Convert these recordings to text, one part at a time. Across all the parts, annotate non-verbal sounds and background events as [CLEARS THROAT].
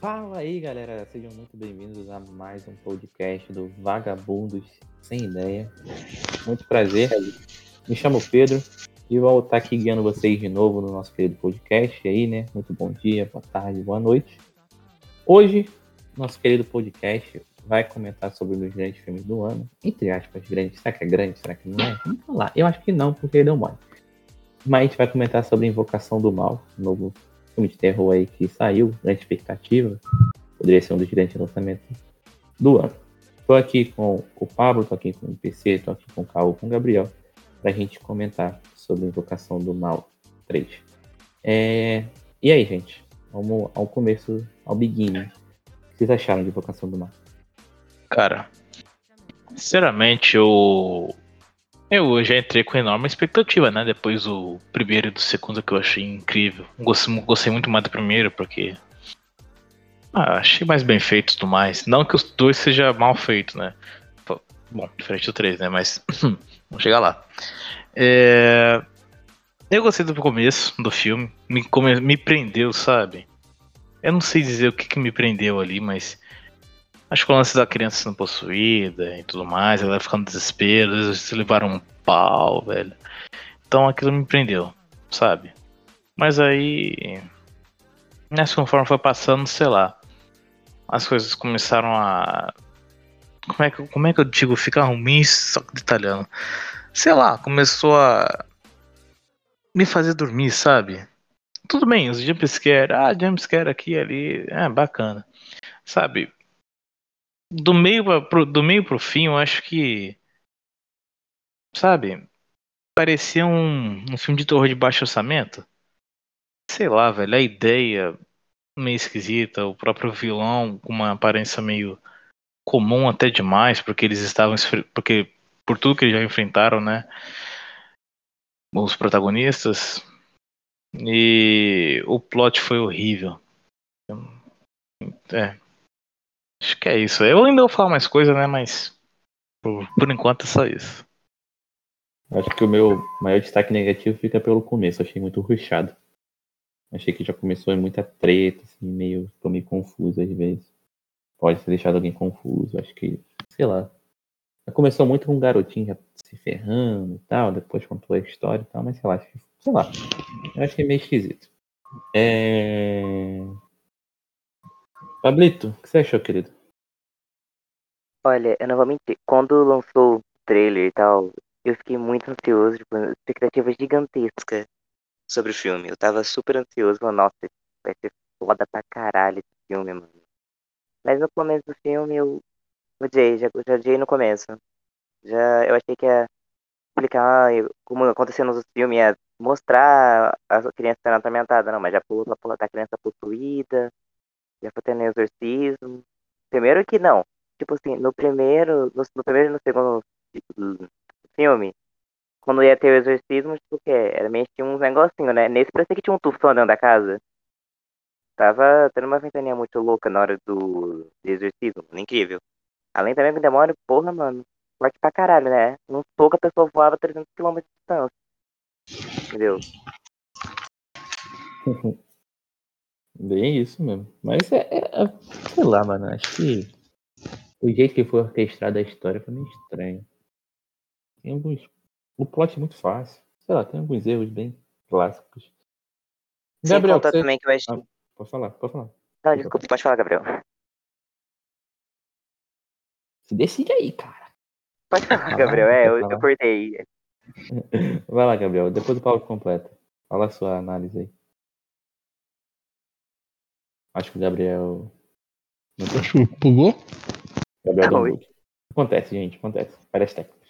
Fala aí, galera. Sejam muito bem-vindos a mais um podcast do Vagabundos Sem Ideia. Muito prazer. Me chamo Pedro e vou estar aqui guiando vocês de novo no nosso querido podcast aí, né? Muito bom dia, boa tarde, boa noite. Hoje, nosso querido podcast vai comentar sobre dos grandes filmes do ano. Entre aspas, grande. Será que é grande? Será que não é? Vamos falar. Eu acho que não, porque ele deu mole. Mas a gente vai comentar sobre Invocação do Mal, novo filme de terror aí que saiu, grande expectativa. Poderia ser um dos grandes lançamentos do ano. Estou aqui com o Pablo, estou aqui com o PC, estou aqui com o Caio, com o Gabriel, para a gente comentar sobre Invocação do Mal 3. É... E aí, gente? Vamos ao começo, ao beginning. O que vocês acharam de Invocação do Mal? Cara, sinceramente, eu. Eu já entrei com enorme expectativa, né? Depois do primeiro e do segundo que eu achei incrível. Gostei, gostei muito mais do primeiro, porque. Ah, achei mais bem feito e tudo mais. Não que os dois seja mal feito, né? Bom, diferente do três, né? Mas. [CLEARS THROAT] vamos chegar lá. É... Eu gostei do começo do filme. Me, me prendeu, sabe? Eu não sei dizer o que, que me prendeu ali, mas Acho que o lance da criança sendo possuída e tudo mais, ela ficando desespero, às vezes levaram um pau, velho. Então aquilo me prendeu, sabe? Mas aí. Nessa conforme foi passando, sei lá. As coisas começaram a. Como é que, como é que eu digo? Ficar ruim, só que italiano. Sei lá, começou a. Me fazer dormir, sabe? Tudo bem, os jumpscare, ah, jumpscare aqui ali, é bacana. Sabe? Do meio pro, do meio pro fim, eu acho que. Sabe? Parecia um, um filme de terror de baixo orçamento. Sei lá, velho, a ideia meio esquisita, o próprio vilão com uma aparência meio comum até demais, porque eles estavam. Porque por tudo que eles já enfrentaram, né? Os protagonistas. E o plot foi horrível. É, Acho que é isso. Eu ainda vou falar mais coisa, né? Mas por, por enquanto é só isso. Acho que o meu maior destaque negativo fica pelo começo. Achei muito ruxado. Achei que já começou em muita treta, assim, meio. Ficou meio confuso às vezes. Pode ter deixado alguém confuso. Acho que, sei lá. Começou muito com um garotinho já se ferrando e tal, depois contou a história e tal, mas sei lá, sei lá. Eu achei meio esquisito. É... Pablito, o que você achou, querido? Olha, eu não vou mentir. Quando lançou o trailer e tal, eu fiquei muito ansioso, tipo, expectativa gigantesca sobre o filme. Eu tava super ansioso, falando, nossa, vai ser foda pra caralho esse filme, mano. Mas no começo do filme eu odiei, já, já odiei no começo. Já, eu achei que ia explicar como acontecia nos filmes, ia mostrar a criança sendo atormentada, não, mas já pulou pra pular da criança possuída, já foi tendo exorcismo. Primeiro que não. Tipo assim, no primeiro, no, no primeiro e no segundo filme, quando ia ter o exorcismo, tipo o quê? Era meio que uns negocinhos, né? Nesse parecia que tinha um tufão dentro da casa. Tava tendo uma ventania muito louca na hora do, do exorcismo. Incrível. Além também que demora, porra, mano. Forte pra caralho, né? Num pouco a pessoa voava 300 km de distância. Entendeu? [LAUGHS] Bem isso mesmo. Mas é, é, é, Sei lá, mano. Acho que o jeito que foi orquestrada a história foi meio estranho. Tem alguns. O plot é muito fácil. Sei lá, tem alguns erros bem clássicos. Sem Gabriel, você... também que acho. Ah, pode falar, pode falar. Não, desculpa, pode falar, Gabriel. Se decide aí, cara. Pode falar, Gabriel. É, eu, eu cortei. [LAUGHS] Vai lá, Gabriel. Depois do Paulo completa. Fala a sua análise aí. Acho que o Gabriel. Acho que bugou? Gabriel não, tá Acontece, gente, acontece. Várias técnicas.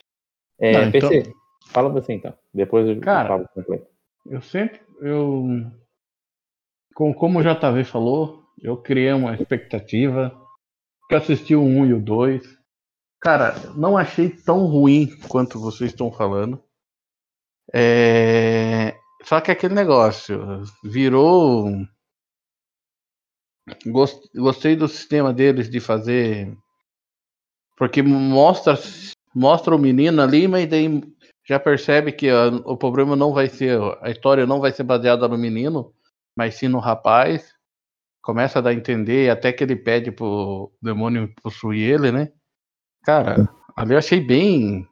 É, não, PC, então... fala você então. Depois eu Cara, falo completo. Eu sempre. Eu. Como o JV falou, eu criei uma expectativa. Que assisti o 1 e o 2. Cara, não achei tão ruim quanto vocês estão falando. É... Só que aquele negócio virou Gostei do sistema deles de fazer. Porque mostra, mostra o menino ali, mas daí já percebe que o problema não vai ser. A história não vai ser baseada no menino. mas sim no rapaz. Começa a dar a entender, até que ele pede pro demônio possuir ele, né? Cara, ali eu achei bem.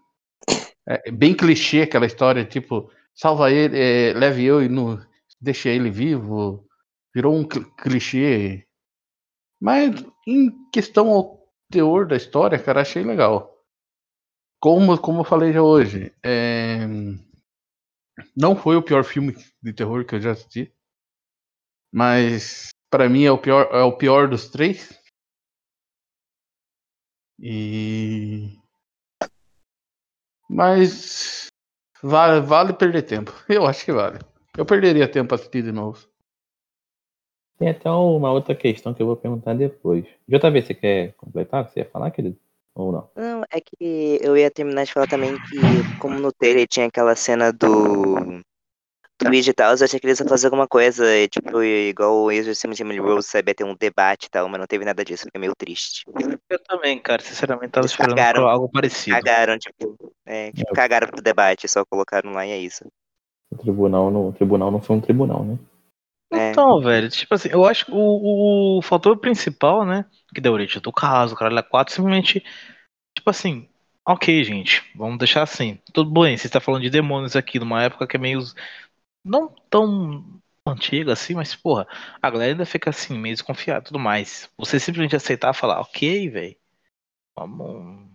é, bem clichê aquela história, tipo, salva ele, é, leve eu e no, deixa ele vivo. Virou um cl- clichê. Mas em questão ao teor da história, cara, achei legal. Como, como eu falei já hoje, é, não foi o pior filme de terror que eu já assisti. Mas pra mim é o pior, é o pior dos três. E mas vale, vale perder tempo. [LAUGHS] Eu acho que vale. Eu perderia tempo assistir de novo. Tem até uma outra questão que eu vou perguntar depois. JV, você quer completar? Você ia falar, querido? Ou não? Não, é que eu ia terminar de falar também que, como no trailer tinha aquela cena do. Do Luigi e tal, eu achei que eles iam fazer alguma coisa, tipo, igual o Exorcismo de Emily Rose, sabe? Ter um debate e tal, mas não teve nada disso, fiquei meio triste. Eu também, cara, sinceramente tava Eles esperando cagaram. algo parecido. Cagaram, tipo, é, tipo, É. cagaram pro debate, só colocaram lá e é isso. O tribunal, não, o tribunal não foi um tribunal, né? É. Então, velho, tipo assim, eu acho que o, o fator principal, né, que deu origem do caso, o caralho, é quatro, simplesmente, tipo assim, ok, gente, vamos deixar assim. Tudo bem, você está falando de demônios aqui, numa época que é meio. não tão antiga assim, mas, porra, a galera ainda fica assim, meio desconfiada e tudo mais. Você simplesmente aceitar e falar, ok, velho, vamos.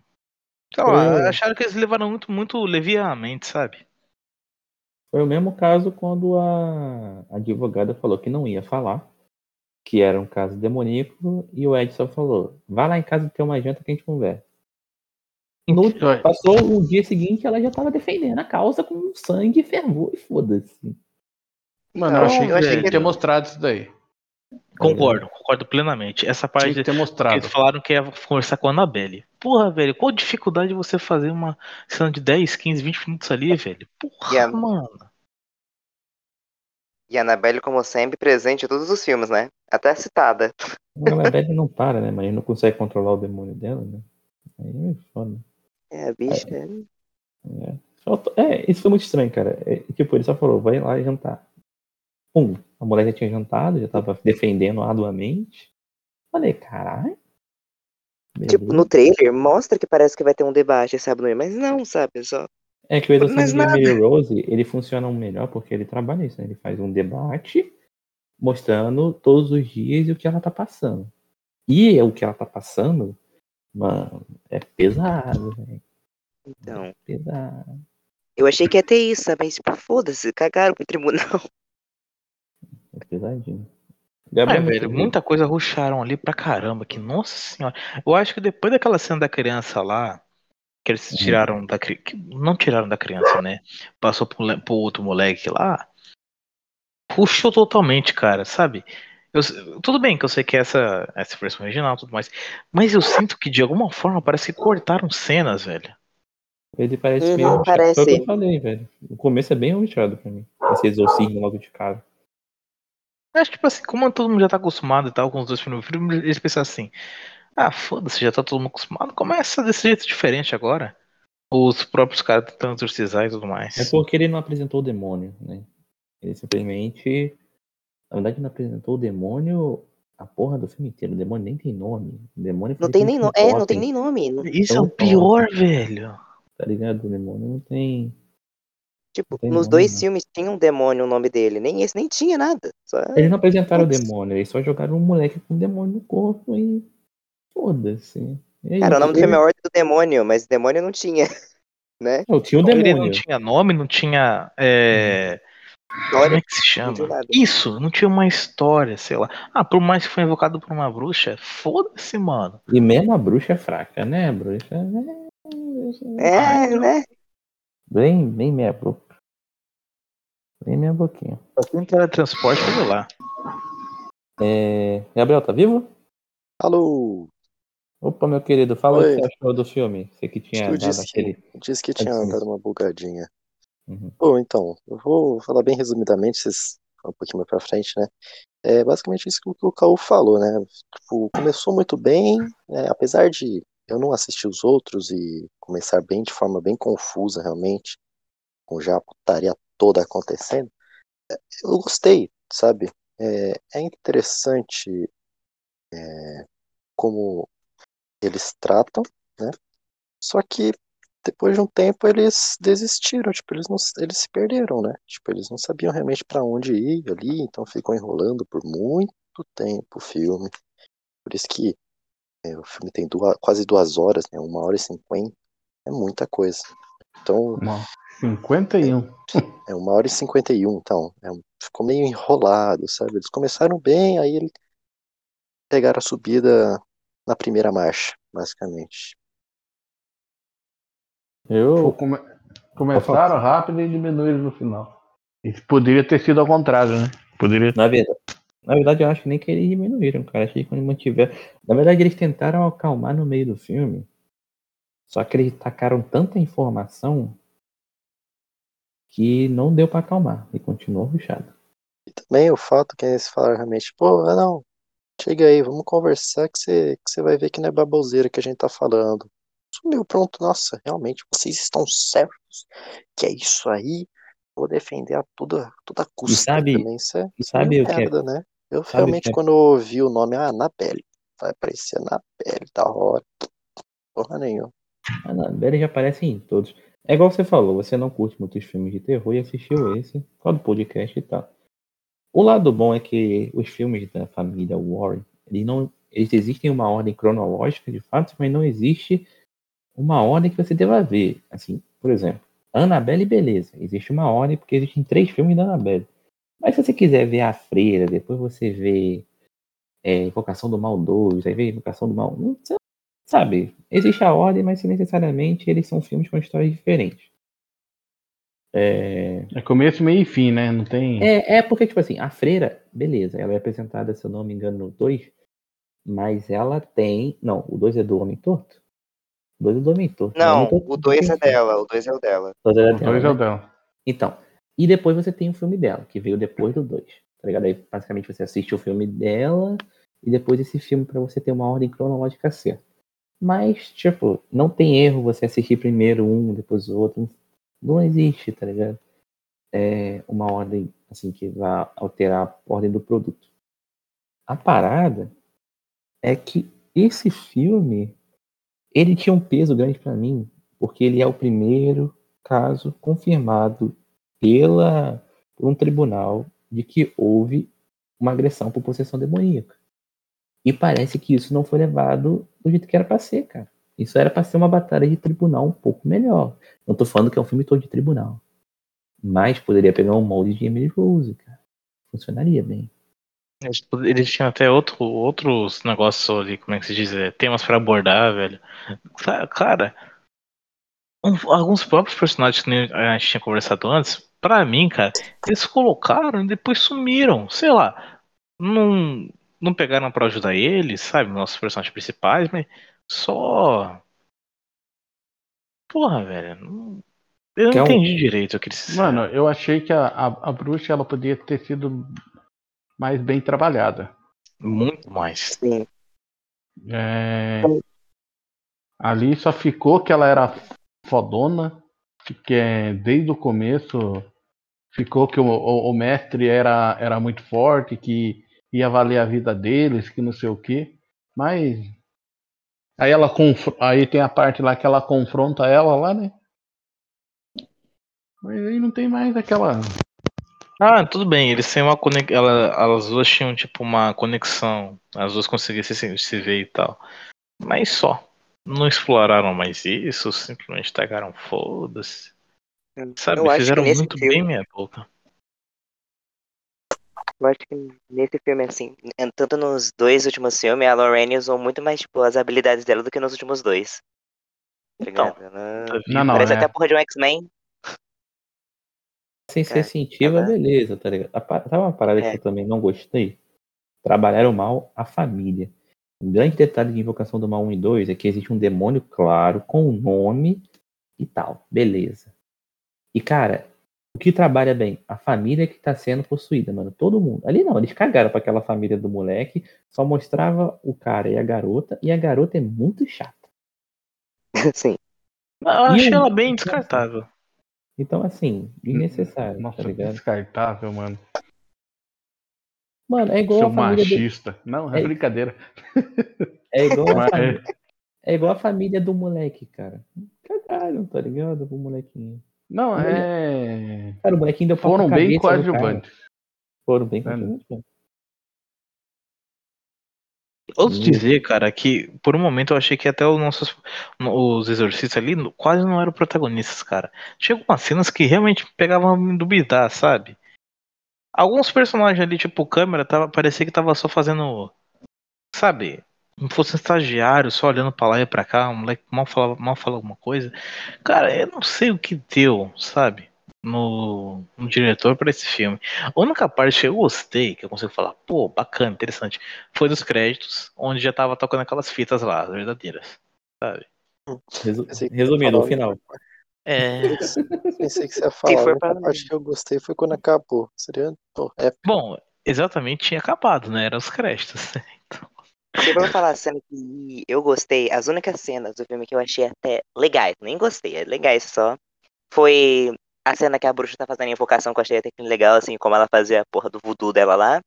Lá, Foi- acharam que eles levaram muito, muito levianamente, sabe? Foi o mesmo caso quando a advogada falou que não ia falar, que era um caso demoníaco, e o Edson falou: vai lá em casa ter uma janta que a gente conversa. No, passou o dia seguinte, ela já tava defendendo a causa com sangue e fervor, e foda-se. Mano, eu Não, achei que eu achei tinha que- que ter mostrado isso daí. Concordo, concordo plenamente. Essa parte Tinha que ter mostrado. eles falaram que ia conversar com a Annabelle. Porra, velho, qual dificuldade você fazer uma cena de 10, 15, 20 minutos ali, velho? Porra, E a- mano. E a Annabelle, como sempre, presente em todos os filmes, né? Até citada. A Annabelle não para, né? Mas não consegue controlar o demônio dela, né? Aí é foda. É, a bicha. É. Faltou- é, isso foi muito estranho, cara. É, tipo, ele só falou, vai lá e jantar. Um, a mulher já tinha jantado, já tava defendendo arduamente. Falei, caralho. Tipo, no trailer mostra que parece que vai ter um debate, sabe? Mas não, sabe? Só. É que o nada. Emily Rose, ele funciona melhor porque ele trabalha isso, né? Ele faz um debate mostrando todos os dias o que ela tá passando. E o que ela tá passando, mano, é pesado, velho. Então. Pesado. Eu achei que ia ter isso, sabe? Mas, tipo, foda-se, cagaram pro tribunal. É pesadinho. É, Gabriel, meu velho, muita coisa ruxaram ali pra caramba. Que, nossa senhora. Eu acho que depois daquela cena da criança lá, que eles Uhum. tiraram da criança. Não tiraram da criança, né? Passou pro, pro outro moleque lá. Puxou totalmente, cara, sabe? Eu, tudo bem que eu sei que essa, essa versão original e tudo mais. Mas eu sinto que de alguma forma parece que cortaram cenas, velho. Ele parece Uhum, meio rushado. parece. Foi o que eu falei, velho. O começo é bem rushado pra mim. Esse exorcismo logo de cara. Acho que, tipo assim, como todo mundo já tá acostumado e tal com os dois primeiros filmes, eles pensam assim: ah, foda-se, já tá todo mundo acostumado, começa desse jeito diferente agora. Os próprios caras tentando exorcizar e tudo mais. É porque ele não apresentou o demônio, né? Ele simplesmente. Na verdade, não apresentou o demônio a porra do filme inteiro. O demônio nem tem nome. O demônio Não foi tem nem nome. com É, não tem nem nome. Isso é Então, o pior, velho. Tá ligado? O demônio não tem. Tipo, tem nos dois não. filmes tinha um demônio o nome dele. Nem esse nem tinha nada. Só... Eles não apresentaram o demônio, eles só jogaram um moleque com um demônio no corpo e. Foda-se. Cara, o nome do filme é Ordem do Demônio, mas demônio não tinha. [LAUGHS] Né? Não, tinha o Ele não demônio. tinha nome, não tinha. é, Como História. é que se chama? Isso, não tinha uma história, sei lá. Ah, por mais que foi invocado por uma bruxa, foda-se, mano. E mesmo a bruxa é fraca, né, bruxa? né? É, né? Bem, bem meia boca. Bem meia boquinha. Só tem teletransporte, olha lá. É... Gabriel, tá vivo? Alô, Opa, meu querido, fala o Oi. que você achou do filme. Você que tinha eu dado disse, aquele. disse que tinha dado uma bugadinha. Uhum. Bom, então, eu vou falar bem resumidamente, vocês falam um pouquinho mais pra frente, né? É basicamente isso que o Caô falou, né? Tipo, começou muito bem, né? apesar de eu não assistir os outros e começar bem de forma bem confusa, realmente, com já a putaria toda acontecendo, é, eu gostei, sabe? é, é interessante é, como eles tratam, né? Só que depois de um tempo eles desistiram, tipo, eles não, eles se perderam, né? Tipo, eles não sabiam realmente para onde ir ali, então ficou enrolando por muito tempo o filme. Por isso que é, o filme tem duas, quase duas horas, né? Uma hora e cinquenta. É muita coisa. Então. 51. É, é uma hora e cinquenta e um, então. É, ficou meio enrolado, sabe? Eles começaram bem, aí eles pegaram a subida na primeira marcha, basicamente. Eu. Come... Começaram rápido e diminuíram no final. Isso poderia ter sido ao contrário, né? Poderia. Na verdade, na verdade, eu acho que nem que eles diminuíram, cara. Acho que quando mantiveram. Na verdade, eles tentaram acalmar no meio do filme. Só que eles tacaram tanta informação que não deu para acalmar. E continuou fechado. E também o fato que eles falaram realmente, pô, ah, não, chega aí, vamos conversar que você, que vai ver que não é baboseira que a gente tá falando. Sumiu, pronto, nossa, realmente, vocês estão certos que é isso aí, vou defender a toda, toda custa e sabe, também, isso é, e sabe é o merda, que é, né? Eu sabe realmente, é, quando eu ouvi o nome, ah, na pele, vai aparecer na pele, da hora, porra nenhuma. A Annabelle já aparece em todos. É igual você falou, você não curte muitos filmes de terror e assistiu esse, causa do podcast e tal. O lado bom é que os filmes da família Warren, eles não eles existem uma ordem cronológica de fato, mas não existe uma ordem que você deva ver. Assim, por exemplo, Annabelle, beleza. Existe uma ordem porque existem três filmes da Annabelle. Mas se você quiser ver a Freira, depois você vê é, Invocação do Mal 2, aí vê Invocação do Mal 1, sabe? Existe a ordem, mas necessariamente eles são filmes com histórias diferentes. É... é começo, meio e fim, né? Não tem. É, é porque, tipo assim, a freira, beleza, ela é apresentada, se eu não me engano, no 2, mas ela tem. Não, o 2 é do Homem Torto? O 2 é do Homem Torto. Não, o 2 é dela, o 2 é o dela. O 2 é, dela, é o né? dela. Então, e depois você tem o filme dela, que veio depois do 2. Tá ligado? Aí basicamente você assiste o filme dela e depois esse filme para você ter uma ordem cronológica certa. Mas, tipo, não tem erro você assistir primeiro um, depois o outro. Não existe, tá ligado? É uma ordem assim que vai alterar a ordem do produto. A parada é que esse filme ele tinha um peso grande para mim, porque ele é o primeiro caso confirmado pela por um tribunal de que houve uma agressão por possessão demoníaca. E parece que isso não foi levado do jeito que era para ser, cara. Isso era para ser uma batalha de tribunal um pouco melhor. Não tô falando que é um filme todo de tribunal. Mas poderia pegar um molde de Emily Rose, cara. Funcionaria bem. Eles, tinham até outro, outros negócios ali, como é que se diz? É, temas para abordar, velho. Cara, um, alguns próprios personagens que a gente tinha conversado antes, para mim, cara, eles colocaram e depois sumiram. Sei lá. Não, não pegaram para ajudar eles, sabe? Nossos personagens principais, mas só. Porra, velho. Não... Eu não entendi um... direito o que eles Mano, eu achei que a, a, a, bruxa ela podia ter sido mais bem trabalhada. Muito mais. Sim. É... Ali só ficou que ela era fodona, que é, desde o começo ficou que o, o, o, mestre era, era muito forte, que ia valer a vida deles, que não sei o que. Mas Aí ela aí tem a parte lá que ela confronta ela lá, né? Mas aí não tem mais aquela. Ah, tudo bem, eles têm uma conexão. Ela, elas duas tinham tipo uma conexão. As duas conseguiam se, se ver e tal. Mas só. Não exploraram mais isso, simplesmente tagaram foda-se. Sabe, fizeram muito filme... bem minha boca. Eu acho que nesse filme, assim, tanto nos dois últimos filmes, a Lorraine usou muito mais, tipo, as habilidades dela do que nos últimos dois. Tá então, Ela... não, não, Parece é... até a porra de um X-Men. Sem ser é, sensitiva, é. beleza, tá ligado? Sabe uma parada é. que eu também não gostei? Trabalharam mal a família. Um grande detalhe de Invocação do Mal 1 e 2 é que existe um demônio claro, com o um nome e tal. Beleza. E, cara, o que trabalha bem? A família que tá sendo possuída, mano. Todo mundo. Ali não, eles cagaram pra aquela família do moleque. Só mostrava o cara e a garota. E a garota é muito chata. [LAUGHS] Sim. Eu achei ela bem descartável. Então, assim, desnecessário. Nossa, tá ligado? descartável, mano. Mano, é igual Seu a família do, machista. Não, é, É- brincadeira. é igual a Mas- família, é igual a família do moleque, cara. Cagaram, tá ligado? Pro molequinho. Não, é. Cara, o molequinho deu Foram bem coadjuvantes. Foram bem coadjuvantes. Ouso Hum. dizer, cara, que por um momento eu achei que até os nossos os exorcistas ali quase não eram protagonistas, cara. Tinha algumas cenas que realmente pegavam a me duvidar, sabe? Alguns personagens ali, tipo câmera, tava, parecia que tava só fazendo, sabe? Como fosse um estagiário, só olhando pra lá e pra cá, um moleque mal falava, mal falava alguma coisa. Cara, eu não sei o que deu, sabe? No, no diretor pra esse filme. A única parte que eu gostei, que eu consigo falar, pô, bacana, interessante, foi dos créditos, onde já tava tocando aquelas fitas lá, verdadeiras. Sabe? Resu- Resumindo, o final. É. [LAUGHS] Pensei que você ia falar. for a única pra- parte que eu gostei foi quando acabou. Seria, pô, é Bom, exatamente tinha acabado, né? Eram os créditos. Se for falar a cena que eu gostei, as únicas cenas do filme que eu achei até legais, nem gostei, é legais só, foi a cena que a bruxa tá fazendo a invocação, que eu achei até legal, assim, como ela fazia a porra do voodoo dela lá.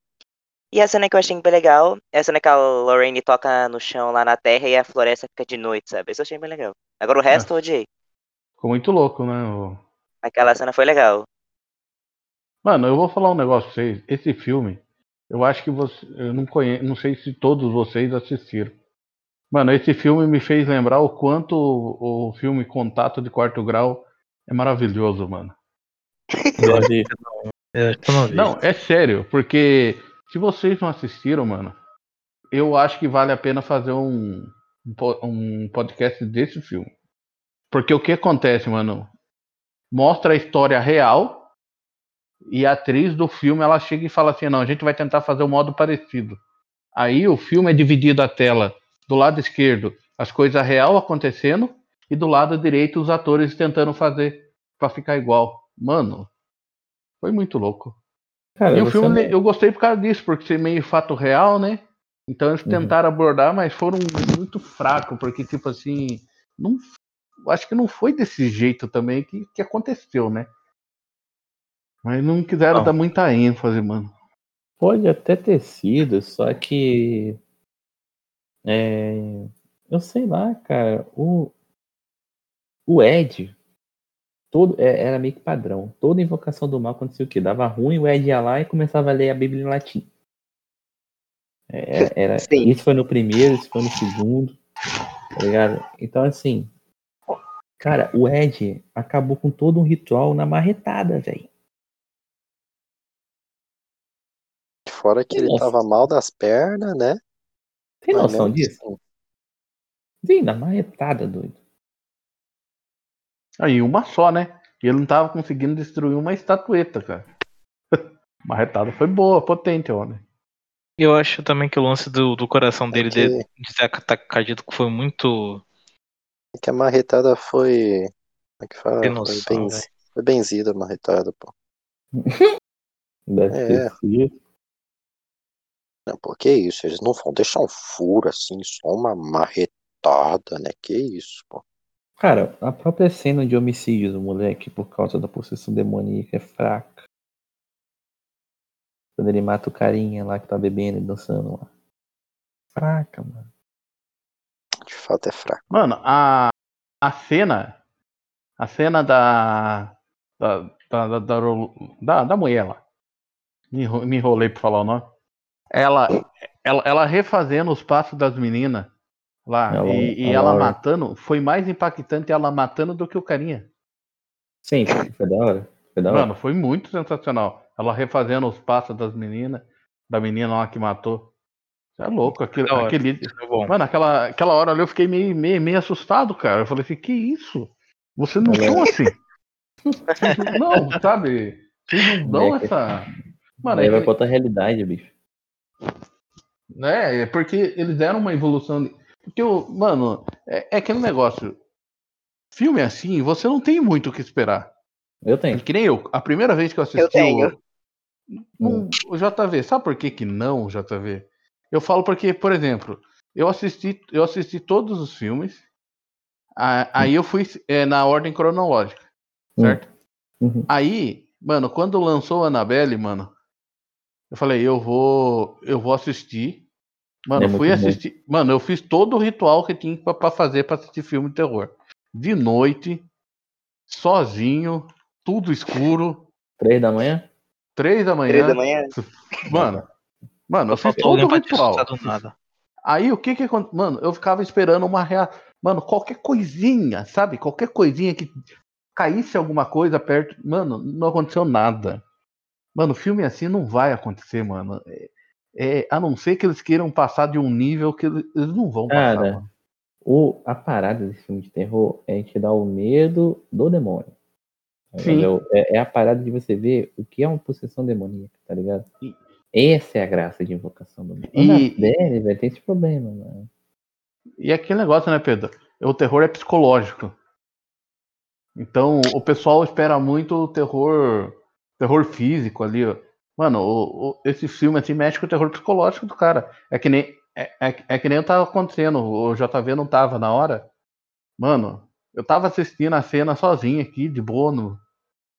E a cena que eu achei bem legal é a cena que a Lorraine toca no chão lá na terra e a floresta fica de noite, sabe? Isso eu achei bem legal. Agora o resto eu odiei. Ficou muito louco, né? o- Aquela cena foi legal. Mano, eu vou falar um negócio pra vocês. Esse filme, eu acho que você. Eu não conheço. Não sei se todos vocês assistiram. Mano, esse filme me fez lembrar o quanto o, o filme Contato de Quarto Grau é maravilhoso, mano. [LAUGHS] Vi. É, eu não vi. Não, é sério, porque se vocês não assistiram, mano, eu acho que vale a pena fazer um, um podcast desse filme. Porque o que acontece, mano? Mostra a história real e a atriz do filme ela chega e fala assim: não, a gente vai tentar fazer um modo parecido. Aí o filme é dividido a tela do lado esquerdo, as coisas real acontecendo, e do lado direito, os atores tentando fazer pra ficar igual. Mano, foi muito louco. Cara, E o filme não- eu gostei por causa disso, porque ser meio fato real, né? Então eles Uhum. tentaram abordar, mas foram muito fracos, porque, tipo assim, não, acho que não foi desse jeito também que, que aconteceu, né? Mas não quiseram Não. dar muita ênfase, mano. Pode até ter sido, só que. É, eu sei lá, cara. O, o Ed, todo, é- era meio que padrão. Toda invocação do mal acontecia o quê? Dava ruim, o Ed ia lá e começava a ler a Bíblia em latim. É, Era, [LAUGHS] era- Sim. isso foi no primeiro, isso foi no segundo. Tá ligado? Então, assim. Cara, o Ed acabou com todo um ritual na marretada, velho. Fora que ele tava mal das pernas, né? Tem Mas noção disso? assim, Sim, na marretada, doido. Aí uma só, né? E ele não tava conseguindo destruir uma estatueta, cara. [LAUGHS] Uma retada foi boa, potente, homem. Eu acho também que o lance do, do coração dele que- de, de ter ataque cardíaco foi muito. é que a marretada foi. Como é que fala? Tem Foi, noção, benzi- velho. foi benzida a marretada, pô. [LAUGHS] Deve É. ter sido. Não, pô, que isso? Eles não vão deixar um furo assim, só uma marretada, né? Que isso, pô. Cara, a própria cena de homicídio do moleque por causa da possessão demoníaca é fraca. Quando ele mata o carinha lá que tá bebendo e dançando lá. Fraca, mano. De fato é fraco. Mano, a, a cena. A cena da. Da, da, da, da, da, da mulher lá. Me enrolei pra falar o nome. Ela, ela, ela refazendo os passos das meninas lá. Ela- e e a ela Laura. matando. Foi mais impactante ela matando do que o carinha. Sim, foi da hora. Foi da hora. Mano, foi muito sensacional. Ela refazendo os passos das meninas. Da menina lá que matou. Você é louco. Aquele, hora. aquele, é. Mano, aquela, aquela hora ali eu fiquei meio, meio, meio assustado, cara. Eu falei assim, que isso? Vocês não Ela- são assim. [LAUGHS] Não, sabe? Vocês não dão Moleque. essa. Mano, Aí é, vai que- pra outra realidade, bicho. Né, é porque eles deram uma evolução. de- Porque, o- mano, é, é aquele negócio. Filme assim, você não tem muito o que esperar. Eu tenho. Que nem eu. A primeira vez que eu assisti Eu tenho. o, um- o JV, sabe por que, que não, JV? Eu falo porque, por exemplo, eu assisti, eu assisti todos os filmes. a- Aí eu fui é, na ordem cronológica, certo? Uhum. Aí, mano, quando lançou a Annabelle, mano, Eu falei, eu vou, eu vou assistir. Mano, É eu fui muito bom. assistir. Mano, eu fiz todo o ritual que tinha pra, pra fazer pra assistir filme de terror. De noite, sozinho, tudo escuro, Três da manhã? três da manhã. Três da manhã. Mano, mano, eu fiz todo o ritual. Aí o que que aconteceu? Mano, eu ficava esperando uma reação. Mano, qualquer coisinha, sabe? Qualquer coisinha que caísse alguma coisa perto. Mano, não aconteceu nada. Mano, filme assim não vai acontecer, mano. É, é, a não ser que eles queiram passar de um nível que eles, eles não vão passar. Cara, mano. o, a parada desse filme de terror é te dar o medo do demônio. Sim. É, é a parada de você ver o que é uma possessão demoníaca, tá ligado? E- Essa é a graça de invocação do demônio. E- E... Dele, velho, tem esse problema, mano. E aquele negócio, né, Pedro? O terror é psicológico. Então, o pessoal espera muito o terror, terror físico ali, ó. Mano, o- o- esse filme assim mexe com o terror psicológico do cara. É que nem é, é, é que nem tava acontecendo, o JV não tava na hora. Mano, eu tava assistindo a cena sozinho aqui, de boa, no,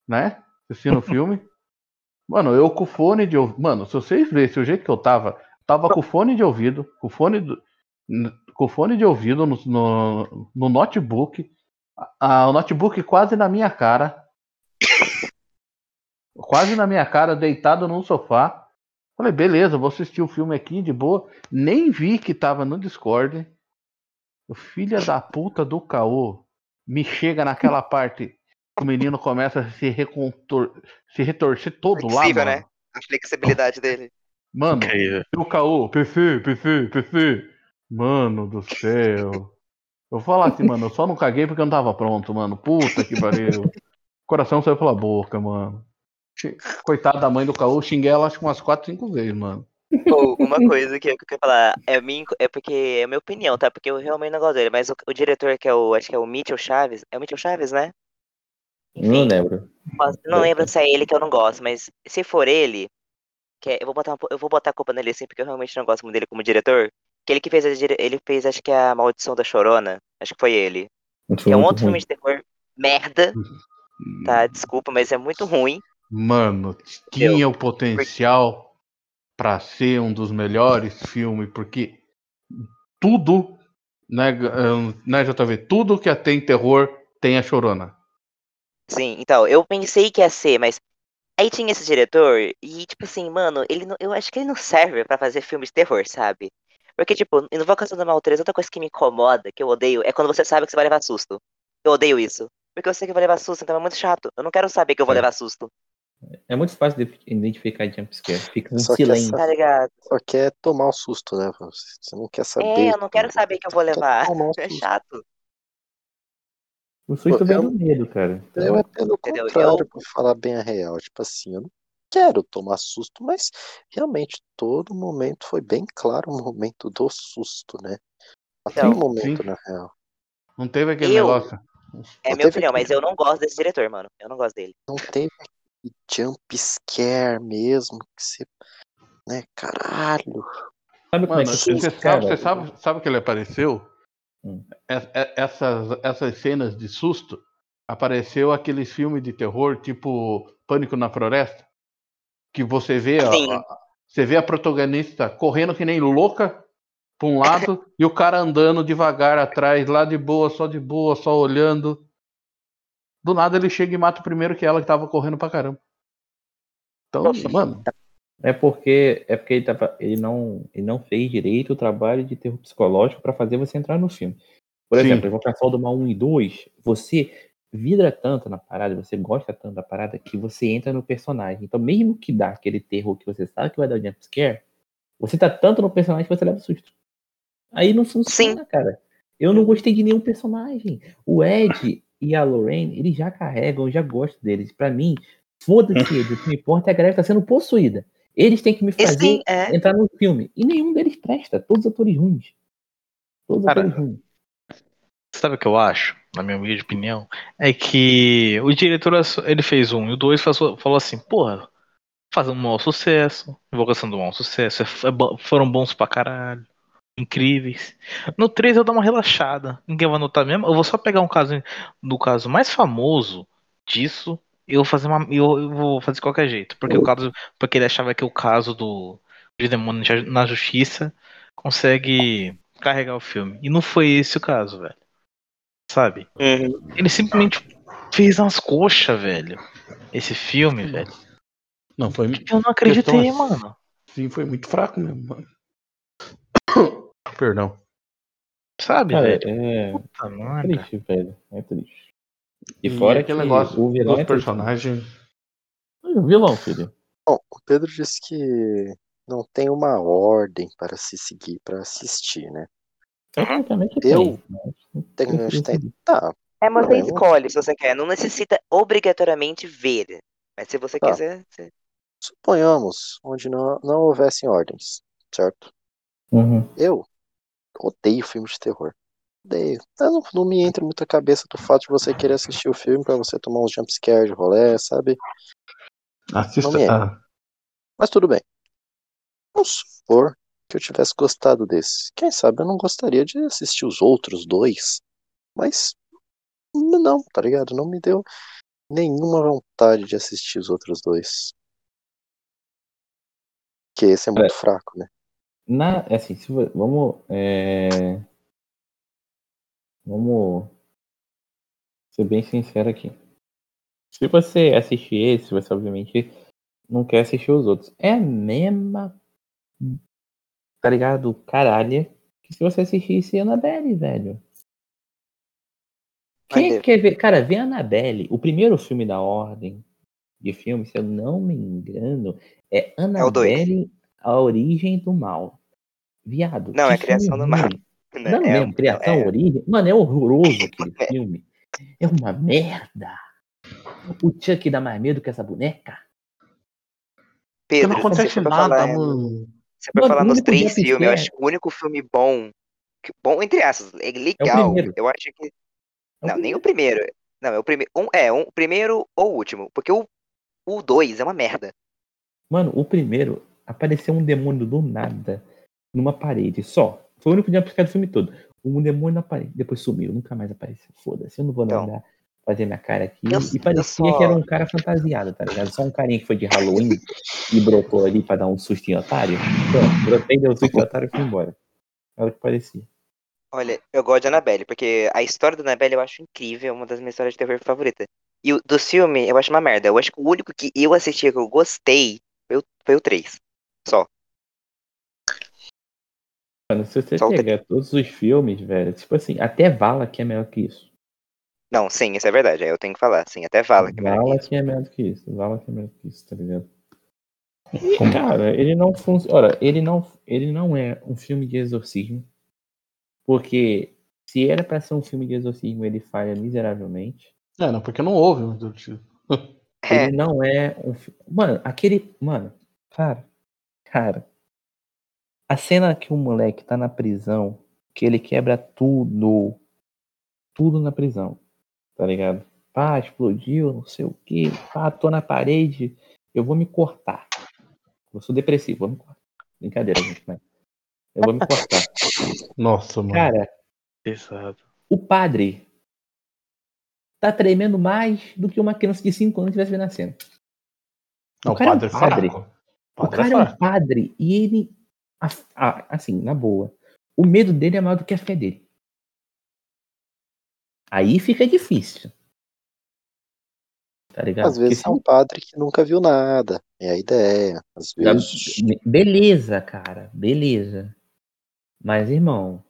né? Assistindo o [LAUGHS] filme. Mano, eu com fone de ouvido. Mano, se vocês vissem o jeito que eu tava, tava com fone de ouvido, com fone do, com fone de ouvido no, no, no notebook, a- a- o notebook quase na minha cara, quase na minha cara, deitado num sofá. Falei, beleza, vou assistir o filme aqui de boa. Nem vi que tava no Discord. O filho da puta do caô me chega naquela [LAUGHS] parte que o menino começa a se, recontor... se retorcer todo lá, Flexível, mano. né? A flexibilidade dele. Mano, e o caô, PC, PC, PC. Mano do céu. Eu vou falar assim, mano, eu só não caguei porque eu não tava pronto, mano. Puta que pariu. O [LAUGHS] coração saiu pela boca, mano. Coitada da mãe do caô, xinguei ela acho que umas 4, 5 vezes, mano. Ou uma coisa que eu quero falar, é, minha, é porque é a minha opinião, tá? Porque eu realmente não gosto dele, mas o, o diretor que é o, acho que é o Mitchell Chaves, é o Mitchell Chaves, né? Não lembro. Posso- Não lembro se é ele que eu não gosto, mas se for ele, que é- eu vou botar uma eu vou botar a culpa nele assim, porque eu realmente não gosto muito dele como diretor. Que ele que fez ele fez acho que a Maldição da Chorona, acho que foi ele. Que é um outro filme de terror merda, tá? Desculpa, mas é muito ruim. Mano, tinha o potencial pra ser um dos melhores filmes, porque tudo, né, né, JV, tudo que tem terror tem a chorona. Sim, então, eu pensei que ia ser, mas aí tinha esse diretor e tipo assim, mano, ele não, eu acho que ele não serve pra fazer filmes de terror, sabe? Porque tipo, no Invocação do Mal 3, outra coisa que me incomoda, que eu odeio, é quando você sabe que você vai levar susto. Eu odeio isso. Porque eu sei que eu vou levar susto, então é muito chato. Eu não quero saber que eu vou É. levar susto, É muito fácil de identificar jumpscare. Fica um Só que silêncio. essa- tá ligado? Só quer tomar o susto, né? Você não quer saber. É, eu não quero saber que eu vou levar. o É chato. O susto Pô, vem eu- do medo, cara. Eu é pelo Entendeu? contrário, Eu- pra falar bem a real. Tipo assim, eu não quero tomar susto, mas realmente todo momento foi bem claro o momento do susto, né? Aquele Então, momento, sim. na real. Não teve aquele Eu- negócio. É Não minha opinião, aquele- mas eu não gosto desse diretor, mano. Eu não gosto dele. Não teve jump scare mesmo, que você. Né, caralho. Sabe como Mano, é que você sabe, cara? você sabe, sabe que ele apareceu? Hum. Es- e- Essas, essas cenas de susto apareceu aqueles filmes de terror tipo Pânico na Floresta, que você vê a, a- você vê a protagonista correndo que nem louca pra um lado e o cara andando devagar atrás, lá de boa, só de boa, só olhando. Do nada ele chega e mata o primeiro que ela que tava correndo pra caramba. Então, Nossa. mano, É porque é porque ele, tava, ele, não, ele não fez direito o trabalho de terror psicológico pra fazer você entrar no filme. Por Sim. exemplo, Invocação do Mal 1 e 2, você vidra tanto na parada, você gosta tanto da parada, que você entra no personagem. Então, mesmo que dá aquele terror que você sabe que vai dar o jumpscare, você tá tanto no personagem que você leva susto. Aí não funciona, cara. Eu não gostei de nenhum personagem. O Ed e a Lorraine, eles já carregam, eu já gosto deles. Pra mim, foda-se eles. O que me importa é que a galera tá sendo possuída. Eles têm que me fazer sim, é. entrar no filme. E nenhum deles presta. Todos atores ruins. Todos Cara, atores ruins. Sabe o que eu acho, na minha humilde opinião? É que o diretor ele fez um e o dois falou falou assim, porra, faz um mau sucesso, invocação do mau sucesso, é- é foram bons pra caralho, incríveis. No 3 eu dou uma relaxada, ninguém vai notar mesmo. Eu vou só pegar um caso, do caso mais famoso disso, eu vou fazer uma. Eu, eu vou fazer de qualquer jeito. Porque o caso. Porque ele achava que o caso do de demônio na justiça consegue carregar o filme. E não foi esse o caso, velho. Sabe? Uhum. Ele simplesmente fez umas coxas, velho. Esse filme, velho. Não, foi. Eu não acreditei, Questão- mano. Sim, foi muito fraco mesmo, mano. Perdão. Sabe, Cara, velho? é Puta merda. triste, velho. É triste. E, E fora aquele que negócio o vilão dos é triste. personagens. O vilão, filho. Bom, o Pedro disse que não tem uma ordem para se seguir para assistir, né? Tecnicamente Eu- tem. Tecnicamente tem. Tá, É, mas você escolhe se você quer. Não necessita obrigatoriamente ver. Mas se você Tá. quiser. Você... suponhamos onde não, não houvessem ordens, certo? Uhum. Eu odeio filmes de terror. Odeio. Não, não me entra muito a cabeça do fato de você querer assistir o filme pra você tomar uns jumpscares de rolé, sabe? Assista. Não me é. Ah, Mas tudo bem. Vamos supor que eu tivesse gostado desse. Quem sabe eu não gostaria de assistir os outros dois. Mas não, tá ligado? Não me deu nenhuma vontade de assistir os outros dois. Porque esse é muito fraco, né? Na, assim, se vamos, é, vamos ser bem sincero aqui. Se você assistir esse, você obviamente não quer assistir os outros. É a mesma, tá ligado? Caralho, que se você assistisse Annabelle, velho. Quem quer ver? Cara, vê Annabelle. O primeiro filme da ordem de filme, se eu não me engano, é dois. Annabelle, a origem do mal. Viado. Não, é Criação do Mal. né? [LAUGHS] Não, É- mesmo, Criação, é- Origem. Mano, é horroroso [LAUGHS] aquele É. filme. É uma merda. O Chuck dá mais medo que essa boneca. Pedro, não você acontece nada, falar, mano. for Mano, falar nos três filmes, eu acho que o único filme bom. que- Bom, entre aspas, é legal. primeiro. eu acho que. É Não, nem o primeiro. Não, é o primeiro. Um, é, um, o primeiro ou o último. Porque o, o dois é uma merda. Mano, o primeiro apareceu um demônio do nada numa parede só. Foi o único jumpscare do filme todo. Um demônio na parede. Depois sumiu, nunca mais apareceu. Foda-se, eu não vou Então. lembrar fazer minha cara aqui. Eu- e parecia só- que era um cara fantasiado, tá ligado? Só um carinha que foi de Halloween [LAUGHS] e brotou ali pra dar um susto em otário. Pronto, brotei, deu um susto em otário e fui embora. Era o que parecia. Olha, eu gosto de Annabelle, porque a história da Annabelle eu acho incrível, é uma das minhas histórias de terror favoritas. E o do filme eu acho uma merda. Eu acho que o único que eu assisti que eu gostei foi o, foi o 3. Só. Mano, se você Só pegar todos os filmes, velho, tipo assim, até Vala que é melhor que isso. Não, sim, isso é verdade. Aí eu tenho que falar. Sim, até fala que é melhor que Vala isso. que é melhor do que isso. Vala que é melhor que isso, tá ligado? E, cara, ele não funciona. Olha, ele não, ele não é um filme de exorcismo. Porque se era pra ser um filme de exorcismo, ele falha miseravelmente. É, não, porque não houve um do tipo. [LAUGHS] É, Ele não é um filme. Mano, aquele. Mano, cara. Cara. A cena que o moleque tá na prisão, que ele quebra tudo. Tudo na prisão. Tá ligado? Pá, explodiu, não sei o que. Pá, tô na parede. Eu vou me cortar. Eu sou depressivo, vou me cortar. Brincadeira, gente, mas. Eu vou me cortar. [LAUGHS] Nossa, mano. Cara, Exato. o padre tá tremendo mais do que uma criança de 5 anos tivesse vendo a cena. não, o o é um padre é padre. fraco. O cara é é um padre e ele. Assim, na boa. O medo dele é maior do que a fé dele. Aí fica difícil. Tá ligado? Às vezes é um padre que nunca viu nada. É a ideia. Às se- vezes. Beleza, cara. Beleza. Mas, irmão.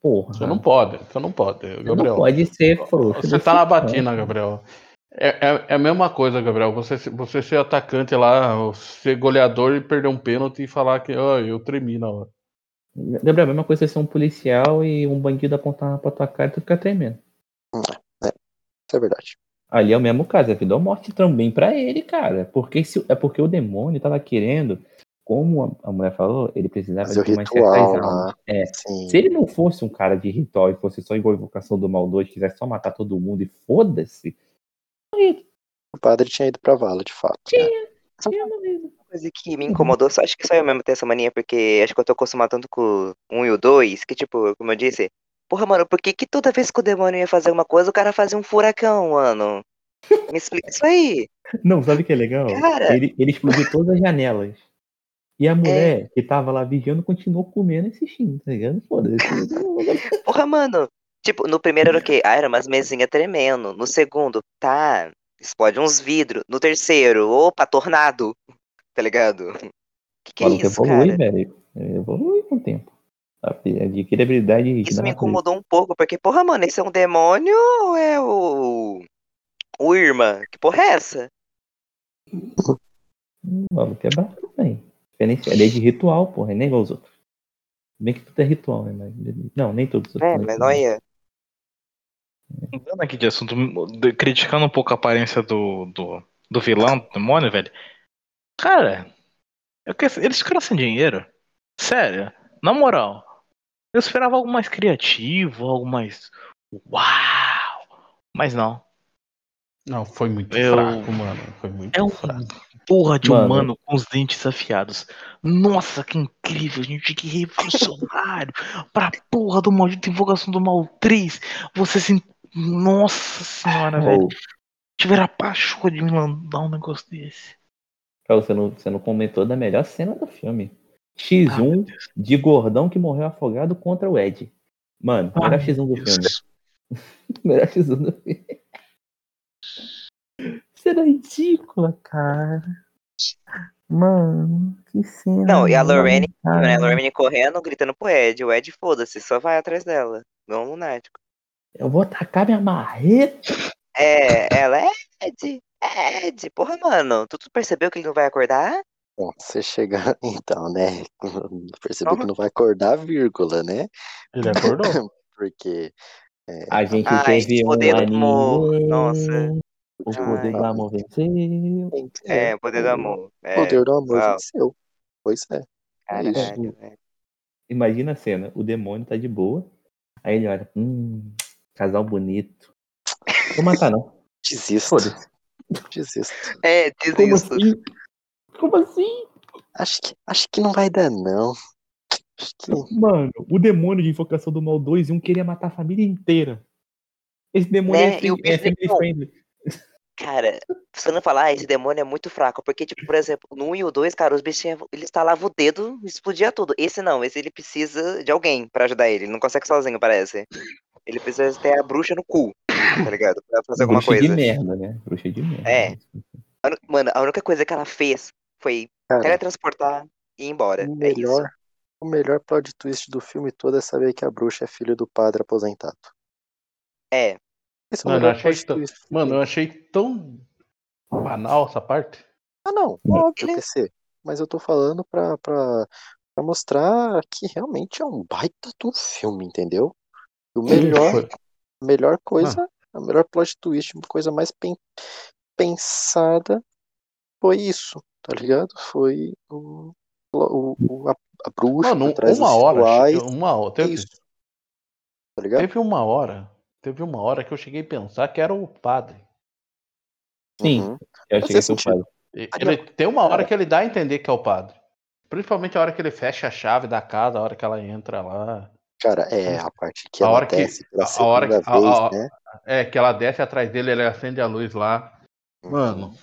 Porra. Você não pode, você não pode, Gabriel. não pode ser frouxo. Você tá na batina, Gabriel. É, é, é a mesma coisa, Gabriel. Você, você ser atacante lá, ser goleador e perder um pênalti e falar que ó, eu tremi na hora. Gabriel, a mesma coisa é ser um policial e um bandido apontar pra tua cara e tu ficar tremendo. Isso é verdade. Ali é o mesmo caso, é vida ou morte também pra ele, cara. Porque se, é porque o demônio tava querendo, como a, a mulher falou, ele precisava de umas ritual almas. É, se ele não fosse um cara de ritual e fosse só igual a invocação do mal 2, quisesse só matar todo mundo e foda-se, O padre tinha ido pra vala, de fato. né? tinha morrido. Uma coisa que me incomodou, só acho que só eu mesmo tenho essa mania, porque acho que eu tô acostumado tanto com o 1 e o 2, que tipo, como eu disse, porra, mano, por que que toda vez que o demônio ia fazer uma coisa, o cara fazia um furacão, mano? Me explica isso aí. Não, sabe o que é legal? Cara. Ele, ele explodiu todas as janelas. E a mulher que tava lá vigiando continuou comendo e assistindo, tá ligado? Foda-se. Porra, mano. Tipo, no primeiro era o quê? Ah, era umas mesinhas tremendo. No segundo, tá. Explode uns vidros. No terceiro, opa, tornado. [LAUGHS] Tá ligado? Que que é que isso, evolui, cara? velho. Evolui com o tempo. Adquire habilidade de Isso me incomodou um pouco, porque, porra, mano, esse é um demônio ou é o. O Irmã? Que porra é essa? Mano, que é bacana, velho. É de ritual, porra, nem igual os outros. Bem que tudo é ritual, né? Não, nem todos. É, mas não ia. Mudando aqui de assunto, de- criticando um pouco a aparência do, do, do vilão, do demônio, velho. Cara, eu que- eles ficaram sem dinheiro. Sério, na moral. Eu esperava algo mais criativo, algo mais. Uau! Mas não. Não, foi muito Eu- fraco, mano. Foi muito É um fraco. porra de Mano. humano com os dentes afiados. Nossa, que incrível, gente, que revolucionário. pra porra do maldito invocação do mal 3. Você se. Nossa senhora, velho. Ou, Tiver a pachorra de me mandar um negócio desse. cara, você, não, você não comentou da melhor cena do filme. Ah, meu X1 Deus. de gordão que morreu afogado contra o Ed. Mano, Ah, melhor X1 do Deus. filme. [LAUGHS] Melhor X1 do filme. Cena ridícula, cara. Mano, que cena. Não, e a Lorraine, né? A Lorraine correndo, gritando pro Ed. O Ed, foda-se, só vai atrás dela. Não um lunático. Eu vou tacar minha marreta. É, ela é Ed. Ed, porra, mano. Tu, tu percebeu que ele não vai acordar? Bom, você chegar, [LAUGHS] então, né? [LAUGHS] Percebeu Calma. que não vai acordar, vírgula, né? Ele acordou? [LAUGHS] Porque A gente Ai, teve um poder do amor, anime. nossa. O poder Ai. do amor venceu. É, poder do amor. É, O poder do amor uau, venceu. Pois é. caralho, isso. velho. Imagina a cena, o demônio tá de boa. Aí ele olha, hum, casal bonito. Vou matar não. [LAUGHS] Desisto. Desisto. É, Como desisto. assim? Como assim? Acho que, acho que não vai dar, não. Acho que. Mano, o demônio de Invocação do Mal 2 e 1 queria matar a família inteira. Esse demônio Né? é, E o assim, é family friendly. [LAUGHS] Cara, se não falar, esse demônio é muito fraco. Porque, tipo, por exemplo, no 1 e o 2, cara, os bichinhos, ele instalava o dedo e explodia tudo. Esse não, esse ele precisa de alguém pra ajudar ele. Ele não consegue sozinho, parece. Ele precisa ter a bruxa no cu, tá ligado? Pra fazer alguma Bruxa de coisa. merda, né? Bruxa de merda. É. Mano, a única coisa que ela fez foi Cara, teletransportar e ir embora. o É isso. melhor, o melhor plot twist do filme todo é saber que a bruxa é filho do padre aposentado. É. Esse é Mano, eu melhor achei tão- do Mano, eu achei tão banal essa parte. Ah, não, Não. óbvio, PC. Mas eu tô falando pra, pra, pra mostrar que realmente é um baita de um filme, entendeu? O melhor, a melhor coisa, a melhor plot twist, a coisa mais pen- pensada foi isso, tá ligado? Foi o, o, o- a, a bruxa Mano, uma hora. rituais, Uma hora. Teve, isso, tá ligado? teve uma hora. Teve uma hora que eu cheguei a pensar que era o padre. Sim, Uhum. eu cheguei a ser o padre. Ah, Ele, tem uma hora que ele dá a entender que é o padre. Principalmente a hora que ele fecha a chave da casa, a hora que ela entra lá. Cara, é a parte que A ela hora que- desce pela a- hora que- a- vez, a- né? É, que ela desce atrás dele, ele acende a luz lá. Mano,